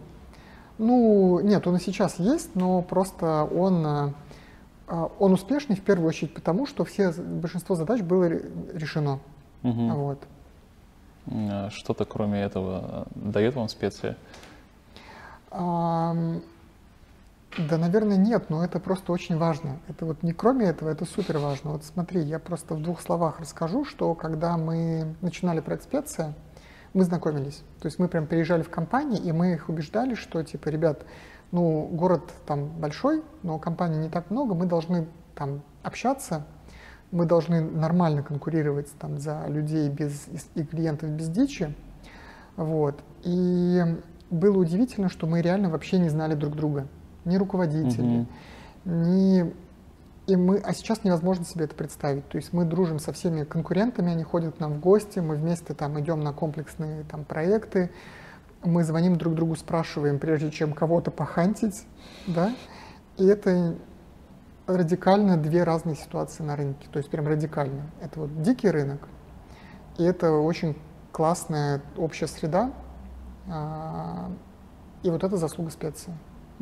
S2: Ну, нет, он и сейчас есть, но просто он, а, а, он успешный в первую очередь потому, что все, большинство задач было ре- решено.
S1: Мгм.
S2: Вот.
S1: А Что-то кроме этого дает вам специя?
S2: Ам, Да, наверное, нет, но это просто очень важно. Это вот не кроме этого, это супер важно. Вот смотри, я просто в двух словах расскажу, что когда мы начинали проект специя, мы знакомились. То есть мы прям приезжали в компании, и мы их убеждали, что типа, ребят, ну, город там большой, но компаний не так много, мы должны там общаться, мы должны нормально конкурировать там за людей без, и клиентов без дичи. Вот. И было удивительно, что мы реально вообще не знали друг друга. Ни руководители, ни... И мы... А сейчас невозможно себе это представить. То есть мы дружим со всеми конкурентами, они ходят к нам в гости, мы вместе там идем на комплексные там проекты, мы звоним друг другу, спрашиваем, прежде чем кого-то похантить, да, и это радикально две разные ситуации на рынке, то есть прям радикально. Это вот дикий рынок, и это очень классная общая среда, а, и вот это заслуга специи.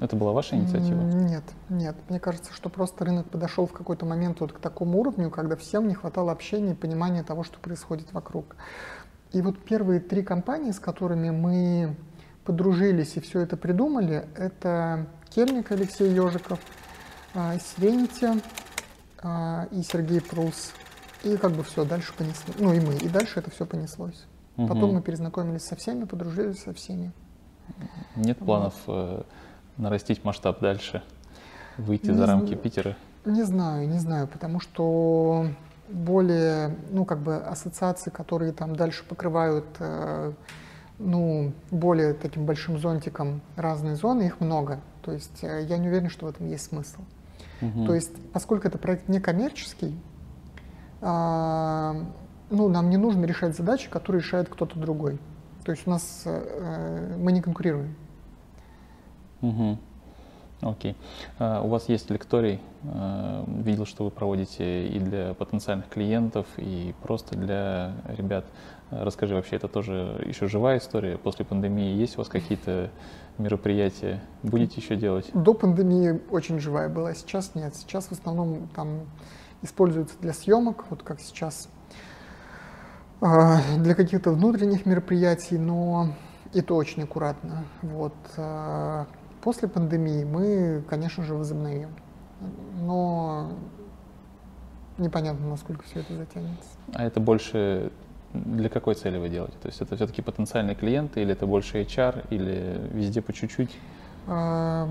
S1: Это была ваша инициатива?
S2: Нет, нет. Мне кажется, что просто рынок подошел в какой-то момент вот к такому уровню, когда всем не хватало общения и понимания того, что происходит вокруг. И вот первые три компании, с которыми мы подружились и все это придумали, это Кельник Алексей Ежиков, а, Serenity а, и Сергей Прус. И как бы все, дальше понеслось. Ну и мы. И дальше это все понеслось. Потом
S1: Мгм.
S2: мы перезнакомились со всеми, подружились со всеми.
S1: Нет планов э, нарастить масштаб дальше, выйти
S2: Не
S1: за рамки. Питера?
S2: Не знаю, не знаю, потому что более, ну, как бы ассоциации, которые там дальше покрывают, э, ну, более таким большим зонтиком разные зоны, их много. То есть э, я не уверен, что в этом есть смысл. Угу. То есть, поскольку это проект не коммерческий, а, ну, нам не нужно решать задачи, которые решает кто-то другой. То есть у нас э, мы не конкурируем.
S1: Угу. Окей. А, у вас есть лекторий. А, видел, что вы проводите и для потенциальных клиентов, и просто для ребят. Расскажи, вообще это тоже еще живая история? После пандемии есть у вас какие-то мероприятия? Будете еще делать?
S2: До пандемии очень живая была, сейчас нет. Сейчас в основном там используется для съемок, вот как сейчас, а, для каких-то внутренних мероприятий, но это очень аккуратно. Вот. После пандемии мы, конечно же, возобновим, но непонятно, насколько все это затянется.
S1: А это больше для какой цели вы делаете? То есть это все-таки потенциальные клиенты, или это больше HR, или везде по чуть-чуть? А,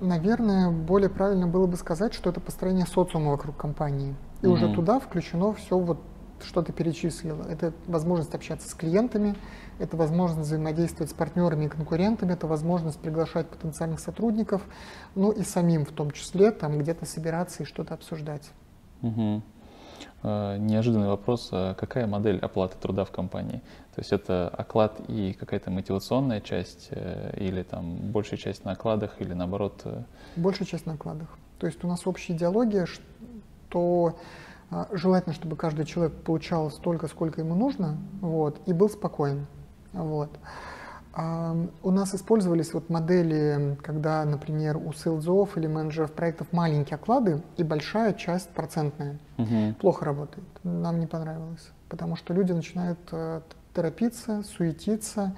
S2: наверное, более правильно было бы сказать, что это построение социума вокруг компании. И mm-hmm. уже туда включено все вот что ты перечислила. Это возможность общаться с клиентами, это возможность взаимодействовать с партнерами и конкурентами, это возможность приглашать потенциальных сотрудников, ну и самим в том числе там где-то собираться и что-то обсуждать.
S1: Угу. Неожиданный вопрос. А какая модель оплаты труда в компании? То есть это оклад и какая-то мотивационная часть э, или там большая часть на окладах или наоборот? Э?
S2: Большая часть на окладах. То есть у нас общая идеология, что желательно, чтобы каждый человек получал столько, сколько ему нужно, вот, и был спокоен. Вот. У нас использовались вот модели, когда, например, у сейлзов или менеджеров проектов маленькие оклады и большая часть процентная. Угу. Плохо работает. Нам не понравилось. Потому что люди начинают э, торопиться, суетиться.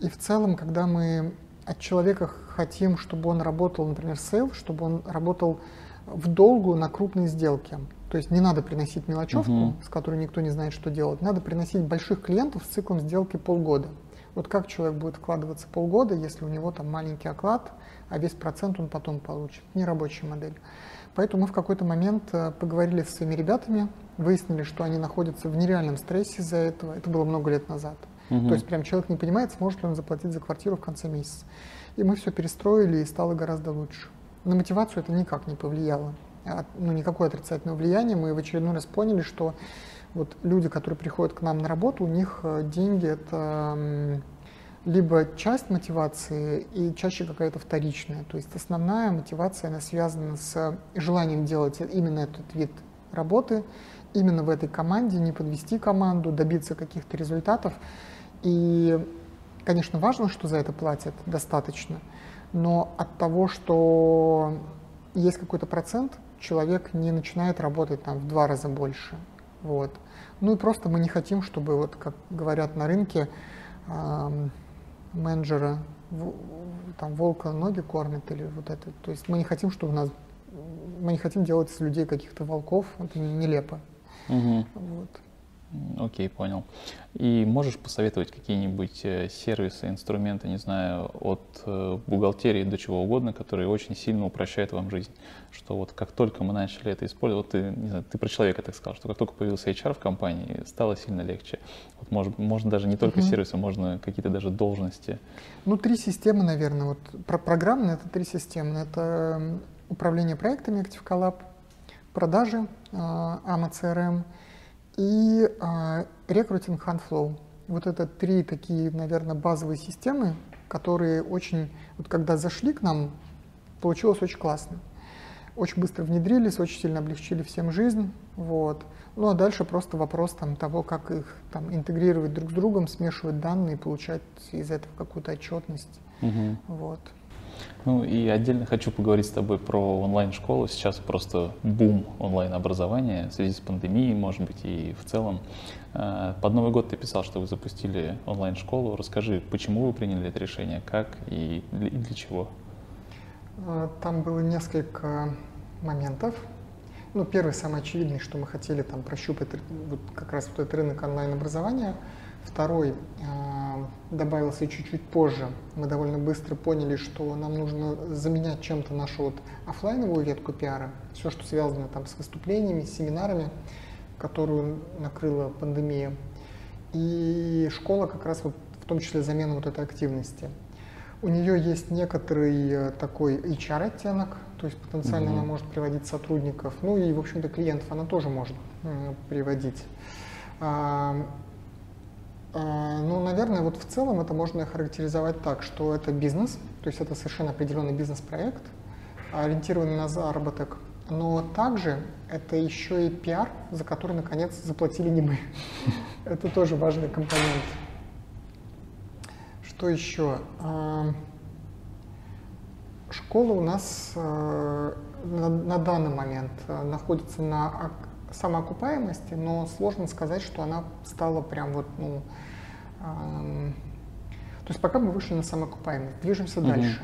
S2: И в целом, когда мы от человека хотим, чтобы он работал, например, sale, чтобы он работал в долгу на крупные сделки. То есть не надо приносить мелочевку, угу. с которой никто не знает, что делать. Надо приносить больших клиентов с циклом сделки полгода. Вот как человек будет вкладываться полгода, если у него там маленький оклад, а весь процент он потом получит. Нерабочая модель. Поэтому мы в какой-то момент э, поговорили со своими ребятами, выяснили, что они находятся в нереальном стрессе из-за этого. Это было много лет назад. Угу. То есть прям человек не понимает, сможет ли он заплатить за квартиру в конце месяца. И мы все перестроили, и стало гораздо лучше. На мотивацию это никак не повлияло. Ну, никакое отрицательное влияние. Мы в очередной раз поняли, что вот люди, которые приходят к нам на работу, у них э, деньги это либо часть мотивации и чаще какая-то вторичная. То есть основная мотивация, она связана с желанием делать именно этот вид работы, именно в этой команде, не подвести команду, добиться каких-то результатов. И, конечно, важно, что за это платят достаточно, но от того, что есть какой-то процент, человек не начинает работать там в два раза больше. Вот. Ну и просто мы не хотим, чтобы, вот как говорят на рынке, э, менеджера там волка ноги кормит или вот это. То есть мы не хотим, чтобы у нас мы не хотим делать из людей каких-то волков, это нелепо.
S1: Угу. Вот. Окей, понял. И можешь посоветовать какие-нибудь э, сервисы, инструменты, не знаю, от э, бухгалтерии до чего угодно, которые очень сильно упрощают вам жизнь? Что вот как только мы начали это использовать, вот ты, не знаю, ты про человека так сказал, что как только появился HR в компании, стало сильно легче. Вот может, можно даже не только mm-hmm. сервисы, можно какие-то даже должности.
S2: Ну, три системы, наверное. Вот про программные это три системы. Это управление проектами Active Collab, продажи, AMA CRM – и а, рекрутинг HandFlow. Вот это три такие, наверное, базовые системы, которые очень, вот когда зашли к нам, получилось очень классно. Очень быстро внедрились, очень сильно облегчили всем жизнь. Вот. Ну а дальше просто вопрос там, того, как их там, интегрировать друг с другом, смешивать данные, получать из этого какую-то отчетность. Угу. Вот.
S1: Ну и отдельно хочу поговорить с тобой про онлайн-школу. Сейчас просто бум онлайн-образования в связи с пандемией, может быть, и в целом. Э, под Новый год ты писал, что вы запустили онлайн-школу. Расскажи, почему вы приняли это решение, как и для, чего?
S2: Э, там было несколько моментов. Ну, первый, самый очевидный, что мы хотели там прощупать вот как раз вот этот рынок онлайн-образования. Второй, э, добавился чуть-чуть позже. Мы довольно быстро поняли, что нам нужно заменять чем-то нашу вот офлайновую ветку пиара, все, что связано там с выступлениями, с семинарами, которую накрыла пандемия. И школа как раз вот в том числе замена вот этой активности. У нее есть некоторый э, такой HR-оттенок, то есть потенциально mm-hmm. она может приводить сотрудников, ну и, в общем-то, клиентов она тоже может приводить. А, а, ну, наверное, вот в целом это можно характеризовать так, что это бизнес, то есть это совершенно определенный бизнес-проект, ориентированный на заработок, но также это еще и пиар, за который, наконец, заплатили не мы. Это тоже важный компонент. Что еще? А, школа у нас э, на, данный момент находится на самоокупаемости, но сложно сказать, что она стала прям вот, ну, то есть пока мы вышли на самоокупаемость, движемся угу. дальше.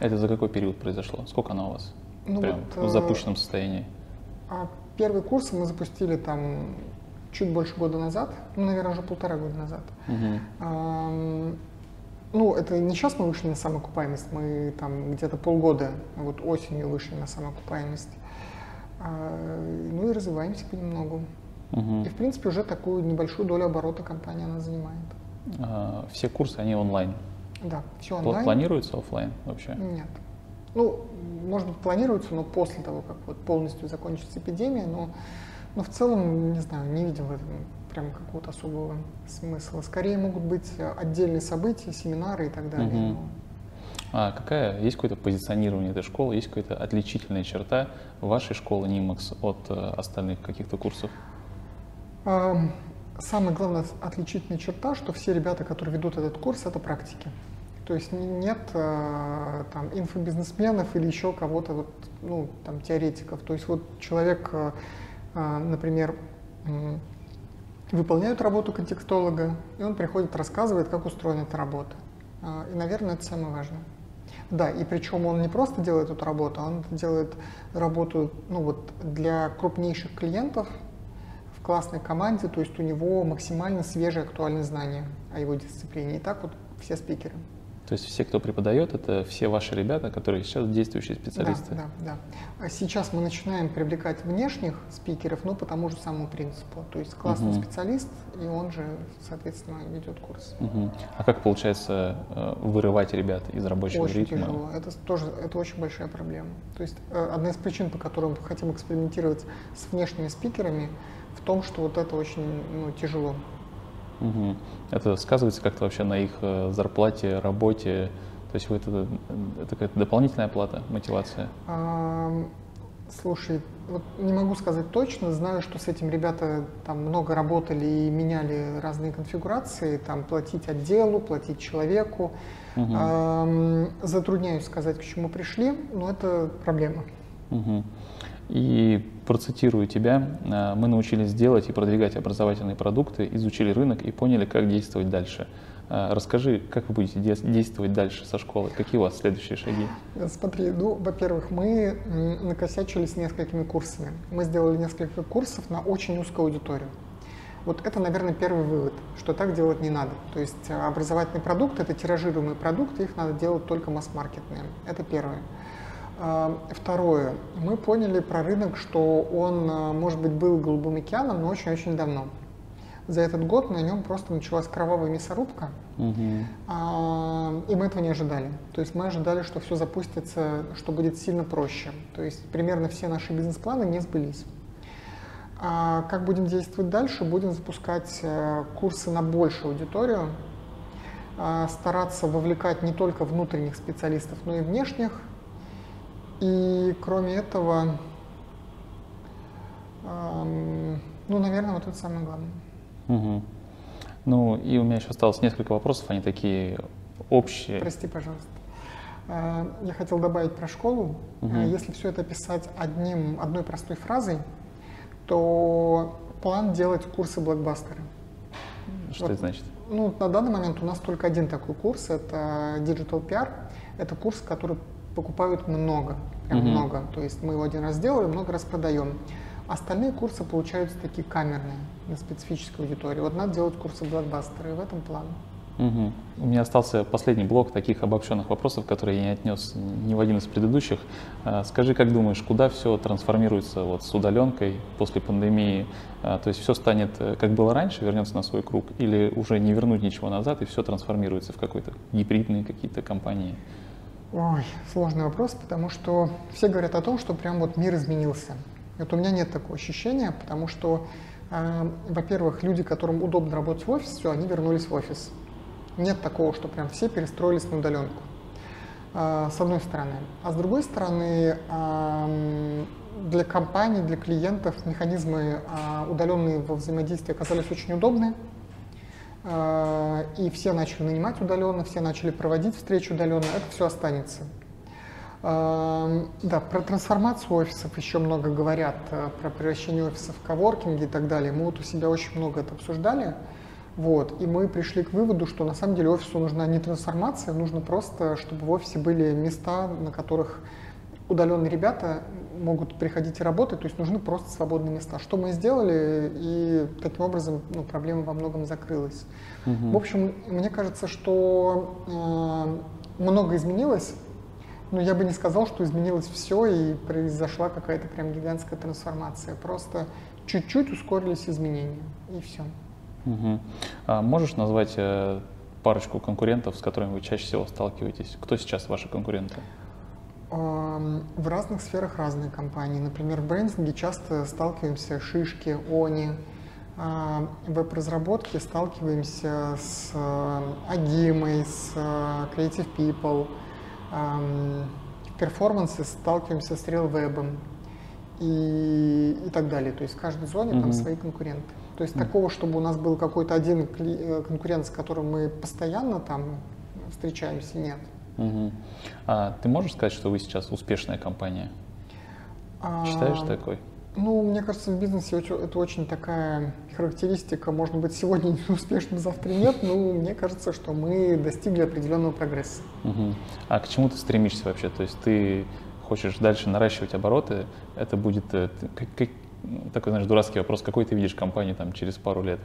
S1: Это за какой период произошло? Сколько она у вас? Ну, Прям вот, в э, запущенном состоянии?
S2: А первый курс мы запустили там чуть больше года назад, ну, наверное, уже полтора года назад. Угу. Ну, это не сейчас мы вышли на самоокупаемость, мы там где-то полгода, вот осенью вышли на самоокупаемость. А, ну и развиваемся понемногу. Угу. И, в принципе, уже такую небольшую долю оборота компания она занимает.
S1: А, все курсы, они онлайн?
S2: Да, все онлайн.
S1: Планируется офлайн вообще?
S2: Нет. Ну, может быть, планируется, но после того, как вот полностью закончится эпидемия, но, но в целом, не знаю, не видим в этом прям какого-то особого смысла. Скорее могут быть отдельные события, семинары и так далее. Угу.
S1: А какая, есть какое-то позиционирование этой школы, есть какая-то отличительная черта вашей школы Нимакс от э, остальных каких-то курсов?
S2: Самая главная отличительная черта, что все ребята, которые ведут этот курс, это практики. То есть нет э, там инфобизнесменов или еще кого-то, вот, ну, там, теоретиков. То есть вот человек, э, э, например, выполняет работу контекстолога, и он приходит, рассказывает, как устроена эта работа. И, наверное, это самое важное. Да, и причем он не просто делает эту работу, он делает работу ну, вот, для крупнейших клиентов, классной команде, то есть у него максимально свежие актуальные знания о его дисциплине. И так вот все спикеры.
S1: То есть все, кто преподает, это все ваши ребята, которые сейчас действующие специалисты?
S2: Да, да, да. Сейчас мы начинаем привлекать внешних спикеров, но по тому же самому принципу. То есть классный угу. специалист, и он же, соответственно, ведет курс.
S1: Угу. А как получается э, вырывать ребят из рабочего
S2: очень
S1: ритма?
S2: тяжело. Это тоже это очень большая проблема. То есть э, одна из причин, по которым мы хотим экспериментировать с внешними спикерами, в том, что вот это очень ну, тяжело.
S1: Угу. Это сказывается как-то вообще на их э, зарплате, работе? То есть вы это, это какая-то дополнительная плата, мотивация? А,
S2: слушай, вот не могу сказать точно, знаю, что с этим ребята там много работали и меняли разные конфигурации, там платить отделу, платить человеку. Угу. А, затрудняюсь сказать, к чему пришли, но это проблема.
S1: Угу. И процитирую тебя, «Э, мы научились делать и продвигать образовательные продукты, изучили рынок и поняли, как действовать дальше. Э, расскажи, как вы будете действовать дальше со школы? Какие у вас следующие шаги?
S2: Смотри, ну, во-первых, мы накосячили с несколькими курсами. Мы сделали несколько курсов на очень узкую аудиторию. Вот это, наверное, первый вывод, что так делать не надо. То есть э, образовательный продукт — это тиражируемые продукты, их надо делать только масс-маркетные. Это первое. А, второе. Мы поняли про рынок, что он, а, может быть, был голубым океаном, но очень-очень давно. За этот год на нем просто началась кровавая мясорубка, угу. и мы этого не ожидали. То есть мы ожидали, что все запустится, что будет сильно проще. То есть примерно все наши бизнес-планы не сбылись. А как будем действовать дальше? Будем запускать э, курсы на большую аудиторию, стараться вовлекать не только внутренних специалистов, но и внешних, и кроме этого, ну, наверное, вот это самое главное.
S1: Угу. Ну, и у меня еще осталось несколько вопросов, они такие общие.
S2: Прости, пожалуйста. Э, я хотел добавить про школу. Угу. Если все это писать одним, одной простой фразой, то план делать курсы блокбастеры.
S1: Что вот, это значит?
S2: Ну, на данный момент у нас только один такой курс, это Digital PR. Это курс, который покупают много, прям mm-hmm. много. То есть мы его один раз сделали, много раз продаем. Остальные курсы получаются такие камерные, на специфической аудитории. Вот надо делать курсы блокбастеры, в этом план.
S1: Угу. У меня остался последний блок таких обобщенных вопросов, которые я не отнес ни в один из предыдущих. А, скажи, как думаешь, куда все трансформируется вот с удаленкой после пандемии? А, то есть все станет, э, как было раньше, вернется на свой круг, или уже не вернуть ничего назад, и все трансформируется в какой-то гибридные какие-то компании?
S2: Ой, сложный вопрос, потому что все говорят о том, что прям вот мир изменился. Вот у меня нет такого ощущения, потому что, э, во-первых, люди, которым удобно работать в офисе, они вернулись в офис. Нет такого, что прям все перестроились на удаленку. Э, с одной стороны. А с другой стороны, э, для компаний, для клиентов механизмы э, удаленные во взаимодействии оказались очень удобны. Э, и все начали нанимать удаленно, все начали проводить встречи удаленно. Это все останется. Эм, да, про трансформацию офисов еще много говорят, э, про превращение офисов в коворкинги и так далее. Мы вот у себя очень много это обсуждали. Вот, и мы пришли к выводу, что на самом деле офису нужна не трансформация, нужно просто, чтобы в офисе были места, на которых удаленные ребята могут приходить и работать, то есть нужны просто свободные места. Что мы сделали, и таким образом ну, проблема во многом закрылась. Угу. В общем, мне кажется, что э, много изменилось, но я бы не сказал, что изменилось все и произошла какая-то прям гигантская трансформация. Просто чуть-чуть ускорились изменения, и все.
S1: Угу. А можешь назвать э, парочку конкурентов, с которыми вы чаще всего сталкиваетесь? Кто сейчас ваши конкуренты?
S2: В разных сферах разные компании. Например, в брендинге часто сталкиваемся шишки, они. В веб-разработке сталкиваемся с э, Агимой, с э, Creative People. В перформансе сталкиваемся с RealWeb и, и так далее. То есть в каждой зоне mm-hmm. там свои конкуренты. То есть mm-hmm. такого, чтобы у нас был какой-то один э, конкурент, с которым мы постоянно там встречаемся, нет.
S1: Угу. А ты можешь сказать, что вы сейчас успешная компания? А, Считаешь такой?
S2: Ну, мне кажется, в бизнесе это очень такая характеристика. Может быть, сегодня не успешно, завтра нет, но мне кажется, что мы достигли определенного прогресса.
S1: Угу. А к чему ты стремишься вообще? То есть ты хочешь дальше наращивать обороты, это будет э, как, такой, знаешь, дурацкий вопрос, какой ты видишь компанию там через пару лет?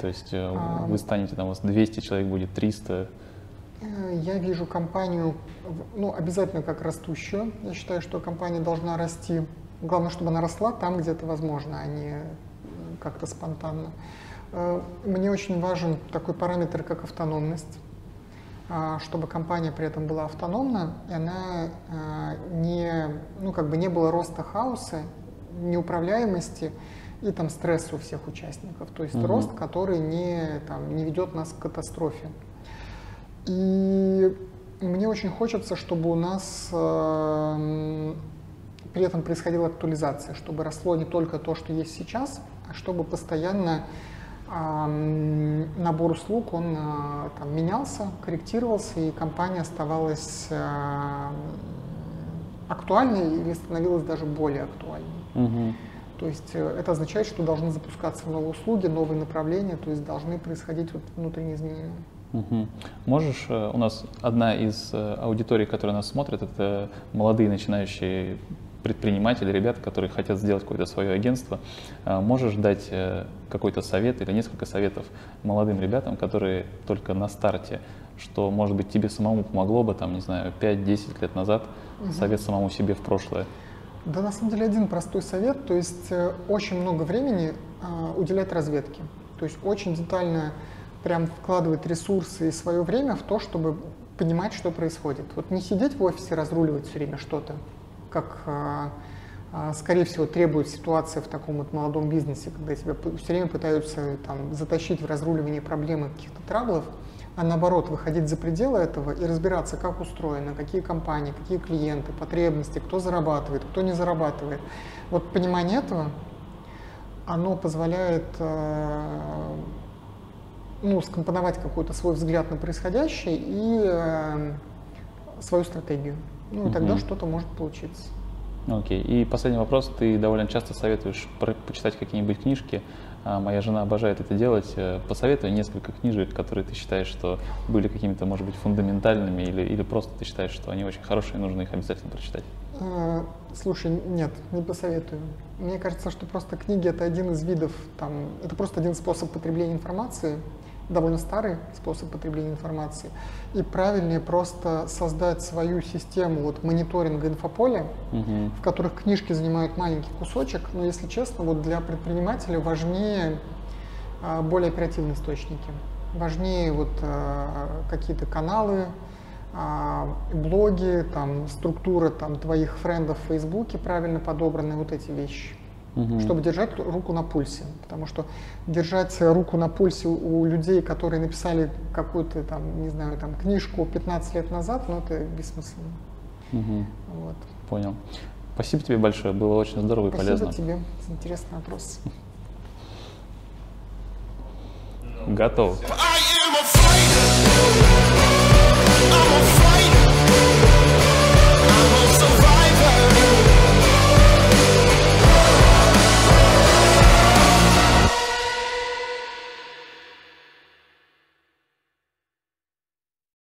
S1: То есть э, вы станете, там у вас 200 человек будет, 300,
S2: Э, я вижу компанию, ну, обязательно как растущую. Я считаю, что компания должна расти. Главное, чтобы она росла там, где это возможно, а не как-то спонтанно. Э, мне очень важен такой параметр, как автономность а, чтобы компания при этом была автономна, и она э, не, ну, как бы не было роста хаоса, неуправляемости и там стресса у всех участников. То есть угу. рост, который не, там, не ведет нас к катастрофе. И мне очень хочется, чтобы у нас э, при этом происходила актуализация, чтобы росло не только то, что есть сейчас, а чтобы постоянно э, набор услуг он э, там, менялся, корректировался, и компания оставалась э, актуальной или становилась даже более актуальной. Угу. То есть э, это означает, что должны запускаться новые услуги, новые направления, то есть должны происходить вот внутренние изменения.
S1: Угу. Можешь, э, у нас одна из э, аудиторий, которая нас смотрит, это молодые начинающие предприниматели, ребята, которые хотят сделать какое-то свое агентство. А можешь дать э, какой-то совет или несколько советов молодым ребятам, которые только на старте, что, может быть, тебе самому помогло бы, там, не знаю, 5-10 лет назад, угу. совет самому себе в прошлое?
S2: Да, на самом деле, один простой совет, то есть очень много времени уделять разведке. То есть очень детально прям вкладывать ресурсы и свое время в то, чтобы понимать, что происходит. Вот не сидеть в офисе, разруливать все время что-то, как, а, а, скорее всего, требует ситуация в таком вот молодом бизнесе, когда тебя все время пытаются там, затащить в разруливание проблемы каких-то траблов, а наоборот, выходить за пределы этого и разбираться, как устроено, какие компании, какие клиенты, потребности, кто зарабатывает, кто не зарабатывает. Вот понимание этого, оно позволяет а, ну, скомпоновать какой-то свой взгляд на происходящее и э, свою стратегию. Ну, и тогда что-то может получиться.
S1: Окей. Okay. И последний вопрос. Ты довольно часто советуешь про- почитать какие-нибудь книжки. А моя жена обожает это делать. Э, посоветуй несколько книжек, которые ты считаешь, что были какими-то, может быть, фундаментальными, или, или просто ты считаешь, что они очень хорошие, нужно их обязательно прочитать.
S2: А, слушай, нет, не посоветую. Мне кажется, что просто книги это один из видов, там, это просто один способ потребления информации. Довольно старый способ потребления информации, и правильнее просто создать свою систему вот мониторинга инфополя,
S1: Мгм.
S2: в которых книжки занимают маленький кусочек, но если честно, вот для предпринимателя важнее а, более оперативные источники. Важнее вот а, какие-то каналы, а, блоги, там структура там твоих френдов в Фейсбуке правильно подобраны, вот эти вещи.
S1: Мгм.
S2: Чтобы держать ру- руку на пульсе. Потому что держать руку на пульсе у у людей, которые написали какую-то там, не знаю, там книжку 15 лет назад, ну это бессмысленно.
S1: Мгм.
S2: Вот.
S1: Понял. Спасибо тебе большое, было очень здорово и
S2: Спасибо
S1: полезно.
S2: тебе за интересный вопрос.
S1: Готов.
S4: I am a fighter. I'm a